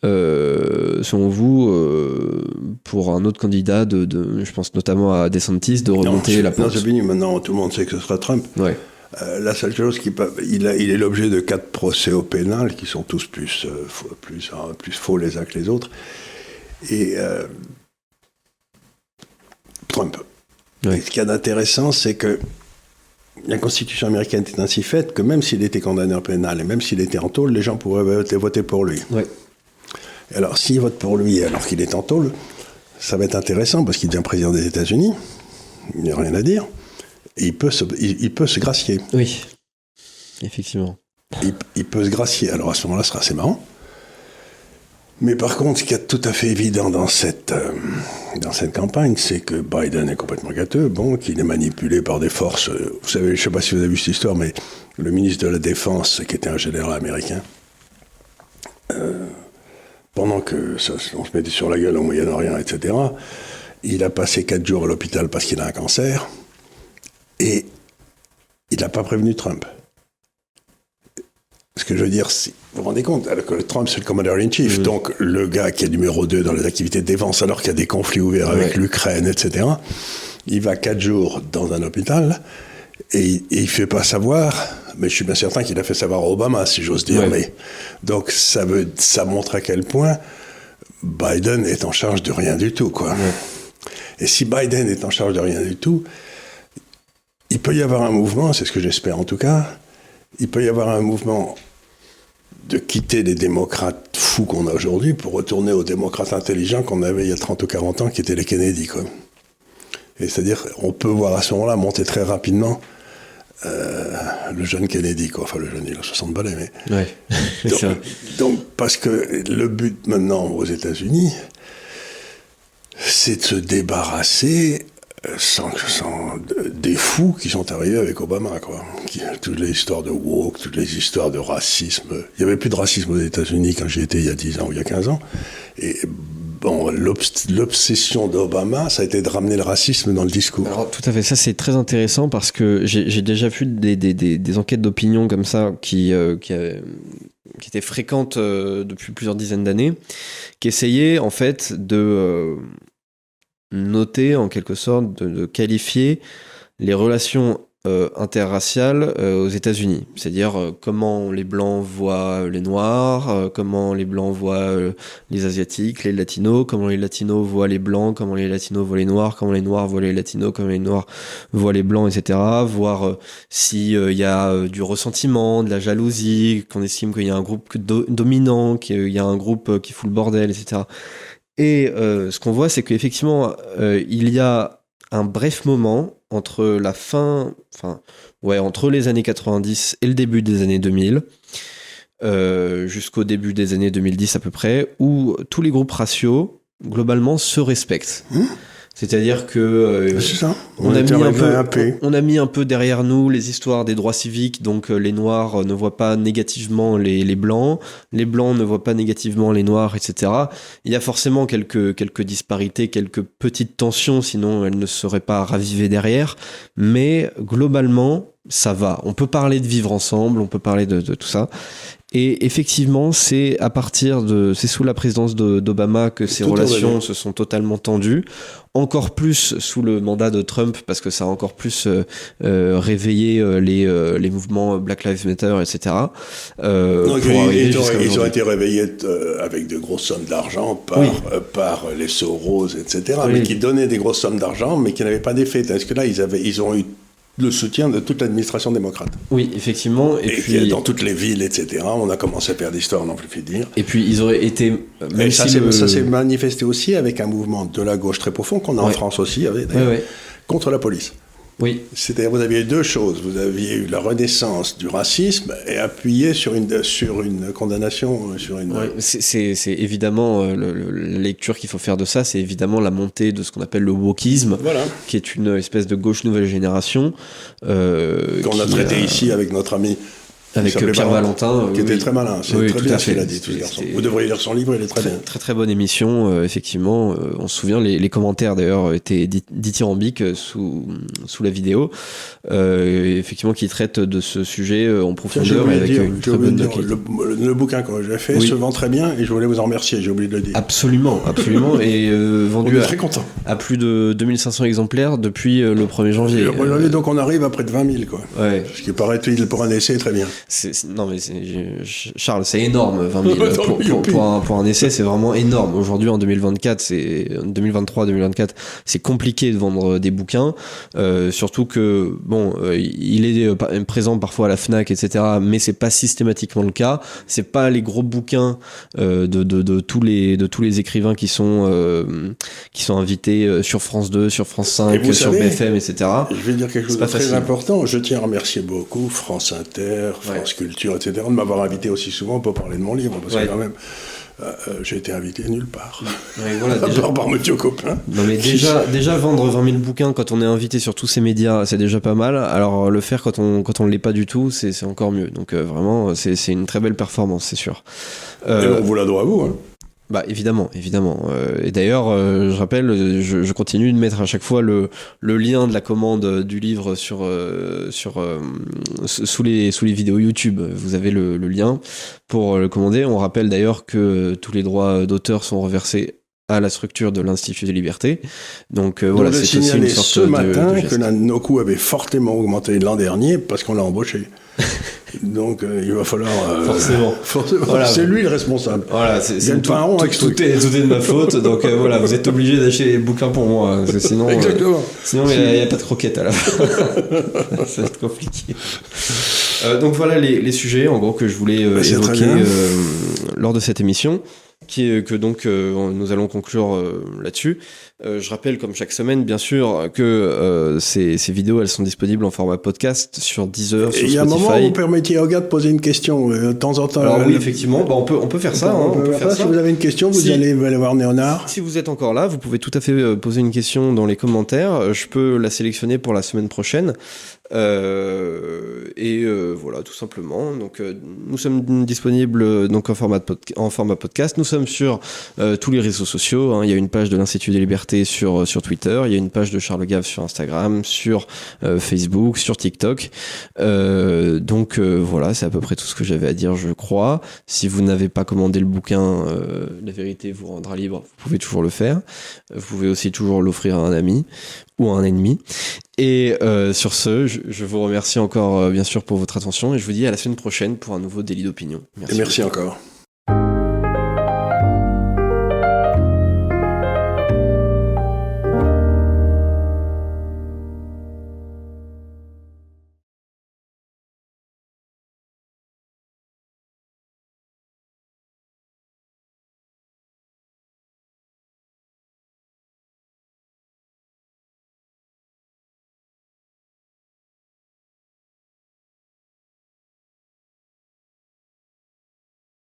selon vous, pour un autre candidat, de, de, je pense notamment à DeSantis, de remonter la pente maintenant, tout le monde sait que ce sera Trump. Ouais. Euh, la seule chose qui peut, il, il est l'objet de quatre procès au pénal qui sont tous plus, euh, plus, hein, plus faux les uns que les autres. Et euh, Trump. ce qu'il y a d'intéressant, c'est que la Constitution américaine est ainsi faite que même s'il était condamné au pénal et même s'il était en tôle, les gens pourraient voter pour lui. Alors, s'ils votent pour lui alors qu'il est en tôle, ça va être intéressant parce qu'il devient président des États-Unis. Il n'y a rien à dire il peut se, il, peut se gracier. Oui, effectivement. Il, peut se gracier. Alors à ce moment-là, ce sera assez marrant. Mais par contre, ce qui est tout à fait évident dans cette, euh, dans cette campagne, c'est que Biden est complètement gâteux, bon, qu'il est manipulé par des forces. Euh, vous savez, je ne sais pas si vous avez vu cette histoire, mais le ministre de la Défense, qui était un général américain, euh, pendant que ça, on se mettait sur la gueule au Moyen-Orient, etc., il a passé quatre jours à l'hôpital parce qu'il a un cancer. Et il n'a pas prévenu Trump. Ce que je veux dire, vous vous rendez compte, que Trump c'est le commander-in-chief, donc le gars qui est numéro 2 dans les activités de défense alors qu'il y a des conflits ouverts avec l'Ukraine, etc., il va quatre jours dans un hôpital et, il ne fait pas savoir, mais je suis bien certain qu'il a fait savoir à Obama, si j'ose dire. Mais, donc ça, veut, ça montre à quel point Biden est en charge de rien du tout. Quoi. Et si Biden est en charge de rien du tout, il peut y avoir un mouvement, c'est ce que j'espère en tout cas, il peut y avoir un mouvement de quitter les démocrates fous qu'on a aujourd'hui pour retourner aux démocrates intelligents qu'on avait il y a 30 ou 40 ans, qui étaient les Kennedy. Quoi. Et c'est-à-dire, on peut voir à ce moment-là monter très rapidement euh, le jeune Kennedy, quoi. Enfin, le jeune, il a 60 balais, mais. Ouais. donc, donc, parce que le but maintenant aux États-Unis, c'est de se débarrasser sans, sans, des fous qui sont arrivés avec Obama, quoi. toutes les histoires de woke, toutes les histoires de racisme. Il n'y avait plus de racisme aux États-Unis quand j'y étais il y a 10 ans ou il y a 15 ans. Et bon, l'obsession d'Obama, ça a été de ramener le racisme dans le discours. Alors, tout à fait, ça c'est très intéressant parce que j'ai déjà vu des, enquêtes d'opinion comme ça qui, euh, qui, euh, étaient fréquentes euh, depuis plusieurs dizaines d'années, qui essayaient en fait de noter en quelque sorte, de, qualifier les relations euh, interraciales euh, aux États-Unis, c'est-à-dire euh, comment les blancs voient les noirs, comment les blancs voient les asiatiques, les latinos, comment les latinos voient les blancs, comment les latinos voient les noirs, comment les noirs voient les latinos, comment les noirs voient les blancs, etc. Voir s'il y a du ressentiment, de la jalousie, qu'on estime qu'il y a un groupe dominant, qu'il y a un groupe qui fout le bordel, etc. Et euh, ce qu'on voit, c'est qu'effectivement, euh, il y a un bref moment entre la fin, enfin, ouais, entre les années 90 et le début des années 2000, euh, jusqu'au début des années 2010 à peu près, où tous les groupes raciaux, globalement, se respectent. Mmh. C'est-à-dire que euh, ça. On, a mis un peu, on, a mis un peu derrière nous les histoires des droits civiques, donc euh, les noirs ne voient pas négativement les, les, blancs, les blancs ne voient pas négativement les noirs, etc. Il y a forcément quelques, quelques disparités, quelques petites tensions, sinon elles ne seraient pas ravivées derrière, mais globalement, ça va. On peut parler de vivre ensemble, on peut parler de, de tout ça. Et effectivement, c'est à partir de, c'est sous la présidence d'Obama que ces relations se sont totalement tendues. Encore plus sous le mandat de Trump, parce que ça a encore plus euh, euh réveillé euh, les, euh, les mouvements Black Lives Matter, etc. Euh, ils, ont, été réveillés avec de grosses sommes d'argent par, par les Soros, etc. Mais qui donnaient des grosses sommes d'argent, mais qui n'avaient pas d'effet. Parce que là, ils, avaient, ils ont eu le soutien de toute l'administration démocrate. Oui, effectivement. Et, puis dans toutes les villes, etc. On a commencé à perdre l'histoire, non plus fait dire. Et puis ils auraient été. Même ça s'est manifesté aussi avec un mouvement de la gauche très profond qu'on a en France aussi, contre la police. Oui. C'est-à-dire, vous aviez deux choses. Vous aviez eu la renaissance du racisme et appuyé sur une, sur une condamnation, sur une. c'est évidemment euh, la lecture qu'il faut faire de ça, c'est évidemment la montée de ce qu'on appelle le wokisme, voilà. qui est une espèce de gauche nouvelle génération. Euh, Qu'on a traité ici avec notre ami avec Pierre Valentin. Qui était très malin. C'est très bien ce qu'il a dit, tout garçon. Vous devriez lire son livre, il est très, très bien. Très très bonne émission, euh, effectivement. Euh, on se souvient, les, les commentaires d'ailleurs étaient dithyrambiques euh, sous, sous la vidéo. Euh, effectivement, qui traite de ce sujet en profondeur avec dire, une très bonne dire, le, le, bouquin que j'ai fait se vend très bien et je voulais vous en remercier, j'ai oublié de le dire. Absolument, absolument. et vendu très content. À, plus de 2500 exemplaires depuis le 1er janvier. Le 1er janvier, donc on arrive à près de 20 000, quoi. Ouais. Ce qui paraît-il pour un essai très bien. Non, mais Charles, c'est énorme, 20 000. pour, pour, un, pour, un, essai, c'est vraiment énorme. Aujourd'hui, en 2024, c'est 2023-2024, c'est compliqué de vendre des bouquins. Euh, surtout que, bon, euh, il est euh, présent parfois à la Fnac, etc., mais c'est pas systématiquement le cas. C'est pas les gros bouquins euh, de, de, de, tous les, de tous les écrivains qui sont, euh, qui sont invités sur France 2, sur France 5, sur savez, BFM, etc. Je vais dire quelque chose de très facile. important. Je tiens à remercier beaucoup France Inter, France. Culture, etc., de m'avoir invité aussi souvent pour parler de mon livre, parce que quand même, euh, j'ai été invité nulle part. Ouais, voilà, déjà... par, Copain. Non mais déjà, déjà vendre 20 000 bouquins quand on est invité sur tous ces médias, c'est déjà pas mal. Alors le faire quand on quand on l'est pas du tout, c'est encore mieux. Donc euh, vraiment, c'est une très belle performance, c'est sûr. Euh, Et on vous la doit à vous. Hein. Bah évidemment, évidemment. Euh, et d'ailleurs, euh, je rappelle, je, je, continue de mettre à chaque fois le, le lien de la commande du livre sur euh, sur sous les sous les vidéos YouTube. Vous avez le, le lien pour le commander. On rappelle d'ailleurs que tous les droits d'auteur sont reversés à la structure de l'Institut des libertés. Donc euh, voilà, c'est aussi une sorte ce matin de, que la, nos coûts avaient fortement augmenté l'an dernier parce qu'on l'a embauché. Donc euh, il va falloir euh, forcément, forcément voilà, c'est lui le responsable. Voilà, c'est tout, tout, tout, est, tout est de ma faute. donc euh, voilà, vous êtes obligé d'acheter les bouquins pour moi, parce que sinon, Exactement. sinon il n'y a, a, pas de croquettes à la fin. Ça va être compliqué. donc voilà les, les, sujets en gros que je voulais évoquer lors de cette émission qui est que donc nous allons conclure là-dessus. Euh, je rappelle comme chaque semaine bien sûr que euh, ces, ces, vidéos elles sont disponibles en format podcast sur Deezer, sur Il y a un moment où vous permettiez à Hogarth de poser une question euh, de temps en temps. Alors oui effectivement, bah, on peut on peut faire ça. On, hein, peut, on peut faire ça. Si vous avez une question, vous si, allez, voir Néonard. Si vous êtes encore là, vous pouvez tout à fait poser une question dans les commentaires. Je peux la sélectionner pour la semaine prochaine. Et voilà, tout simplement. Donc, nous sommes disponibles donc en format, en format podcast. Nous sommes sur tous les réseaux sociaux. Hein. Il y a une page de l'Institut des Libertés sur, sur Twitter. Il y a une page de Charles Gave sur Instagram, sur Facebook, sur TikTok. donc voilà, c'est à peu près tout ce que j'avais à dire, je crois. Si vous n'avez pas commandé le bouquin, La vérité vous rendra libre, vous pouvez toujours le faire. Vous pouvez aussi toujours l'offrir à un ami ou à un ennemi. Et euh, sur ce, je, vous remercie encore euh, bien sûr pour votre attention et je vous dis à la semaine prochaine pour un nouveau délit d'opinion. Merci. Merci encore.